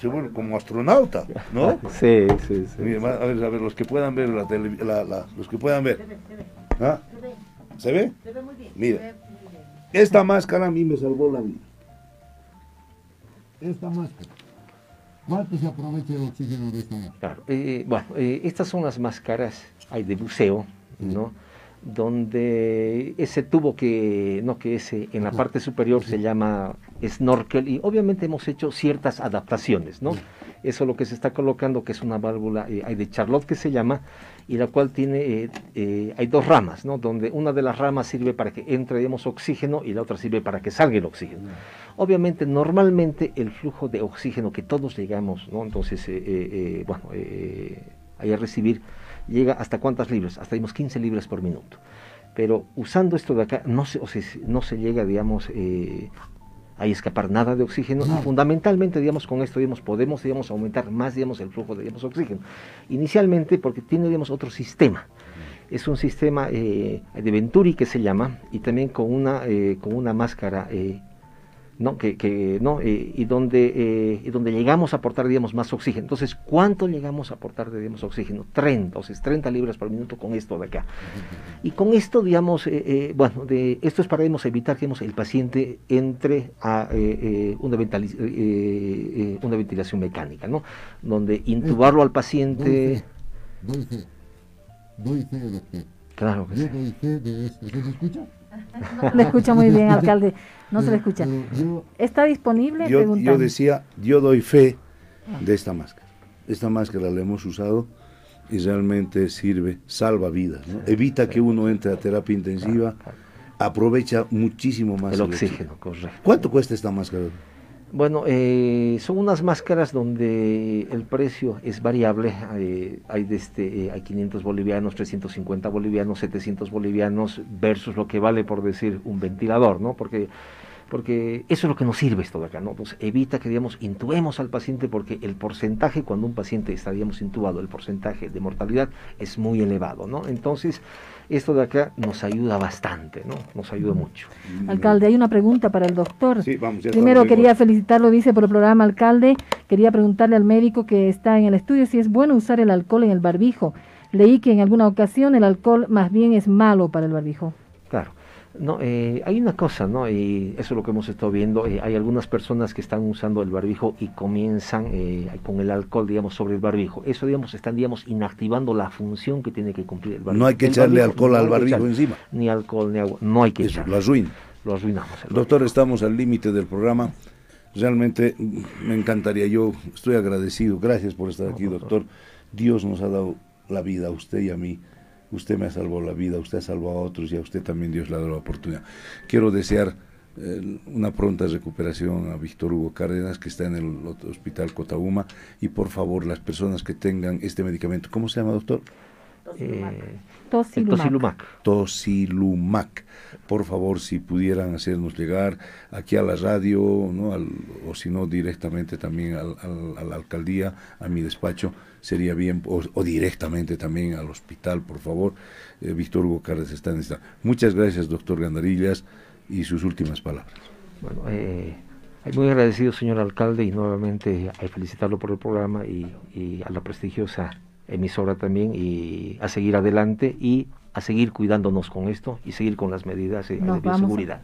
Se vuelve como astronauta, ¿no? *laughs* Sí, sí, sí. A ver, a ver, los que puedan ver la tele- la- la- los que puedan ver. ¿Ah? ¿Se ve? Mira, esta máscara a mí me salvó la vida. Esta máscara. ¿Cuánto se aprovecha el oxígeno de esta máscara? Claro, eh, bueno, eh, estas son las máscaras, hay de buceo, ¿no? Donde ese tubo que, no, que ese en la parte superior se llama snorkel y obviamente hemos hecho ciertas adaptaciones, ¿no? Eso es lo que se está colocando, que es una válvula, eh, hay de Charlotte que se llama, y la cual tiene, eh, eh, hay dos ramas, ¿no? Donde una de las ramas sirve para que entre, digamos, oxígeno y la otra sirve para que salga el oxígeno. Obviamente, normalmente el flujo de oxígeno que todos llegamos, ¿no? Entonces, bueno, hay a recibir, llega hasta cuántas libras, hasta digamos 15 libras por minuto. Pero usando esto de acá, no se, o sea, no se llega, digamos, eh, a escapar nada de oxígeno y fundamentalmente, digamos, con esto, digamos, podemos, digamos, aumentar más, digamos, el flujo de, digamos, oxígeno. Inicialmente porque tiene, digamos, otro sistema. Es un sistema eh, de Venturi que se llama y también con una, eh, con una máscara eh, ¿no? Que, que ¿no? Eh, y, donde, eh, y donde llegamos a aportar, digamos, más oxígeno. Entonces, ¿cuánto llegamos a aportar, digamos, oxígeno? 30, entonces 30 libras por minuto con esto de acá. Y con esto, digamos, eh, bueno, de, esto es para digamos, evitar que el paciente entre a una, una, ventilación mecánica, ¿no? Donde intubarlo al paciente... Claro que sí. *laughs* No le escucha muy bien, alcalde. No se le escucha. ¿Está disponible? Yo, yo, decía, yo doy fe de esta máscara. Esta máscara la hemos usado y realmente sirve, salva vidas. Evita que uno entre a terapia intensiva, aprovecha muchísimo más el oxígeno. Correcto. ¿Cuánto cuesta esta máscara? Bueno, eh, son unas máscaras donde el precio es variable. Hay, hay, de este, eh, hay 500 bolivianos, 350 bolivianos, 700 bolivianos versus lo que vale por decir un ventilador, ¿no? Porque porque eso es lo que nos sirve esto de acá, ¿no? Pues evita que, digamos, intuemos al paciente porque el porcentaje, cuando un paciente está, digamos, intubado, el porcentaje de mortalidad es muy elevado, ¿no? Entonces, esto de acá nos ayuda bastante, ¿no? Nos ayuda mucho. Alcalde, hay una pregunta para el doctor. Sí, vamos, Primero quería felicitarlo, dice, por el programa, alcalde. Quería preguntarle al médico que está en el estudio si es bueno usar el alcohol en el barbijo. Leí que en alguna ocasión el alcohol más bien es malo para el barbijo. Claro. No, eh, hay una cosa, ¿no? Y eso es lo que hemos estado viendo. Eh, hay algunas personas que están usando el barbijo y comienzan eh, con el alcohol, digamos, sobre el barbijo. Eso, digamos, están, digamos, inactivando la función que tiene que cumplir el barbijo. No hay que echarle alcohol al barbijo encima. Ni alcohol, ni agua. No hay que Eso, Lo arruina. Lo arruinamos. Doctor, estamos al límite del programa. Realmente mm, me encantaría, yo estoy agradecido. Gracias por estar aquí, doctor. Dios nos ha dado la vida a usted y a mí usted me ha salvado la vida, usted ha salvado a otros y a usted también Dios le ha dado la oportunidad. Quiero desear eh, una pronta recuperación a Víctor Hugo Cárdenas, que está en el Hospital Cotauma, y por favor, las personas que tengan este medicamento, ¿cómo se llama, doctor? Eh, Tosilumac. Tosilumac. Por favor, si pudieran hacernos llegar aquí a la radio, ¿no? o si no, directamente también al, a la alcaldía, a mi despacho, sería bien, o, directamente también al hospital, por favor. Eh, Víctor Hugo Cárdenas está en esta. Muchas gracias, doctor Gandarillas, y sus últimas palabras. Bueno, eh, muy agradecido, señor alcalde, y nuevamente hay felicitarlo por el programa y, y a la prestigiosa emisora también y a seguir adelante y a seguir cuidándonos con esto y seguir con las medidas de, seguridad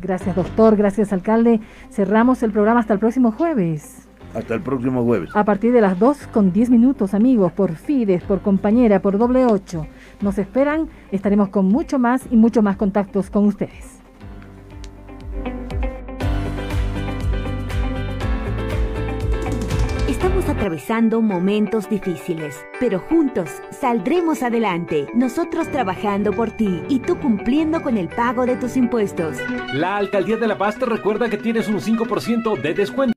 Gracias, doctor. Gracias, alcalde. Cerramos el programa hasta el próximo jueves. Hasta el próximo jueves. A partir de las 2 con 10 minutos, amigos, por Fides, por compañera, por doble 8. Nos esperan, estaremos con mucho más y mucho más contactos con ustedes. Estamos atravesando momentos difíciles, pero juntos saldremos adelante. Nosotros trabajando por ti y tú cumpliendo con el pago de tus impuestos. La Alcaldía de La Paz te recuerda que tienes un 5% de descuento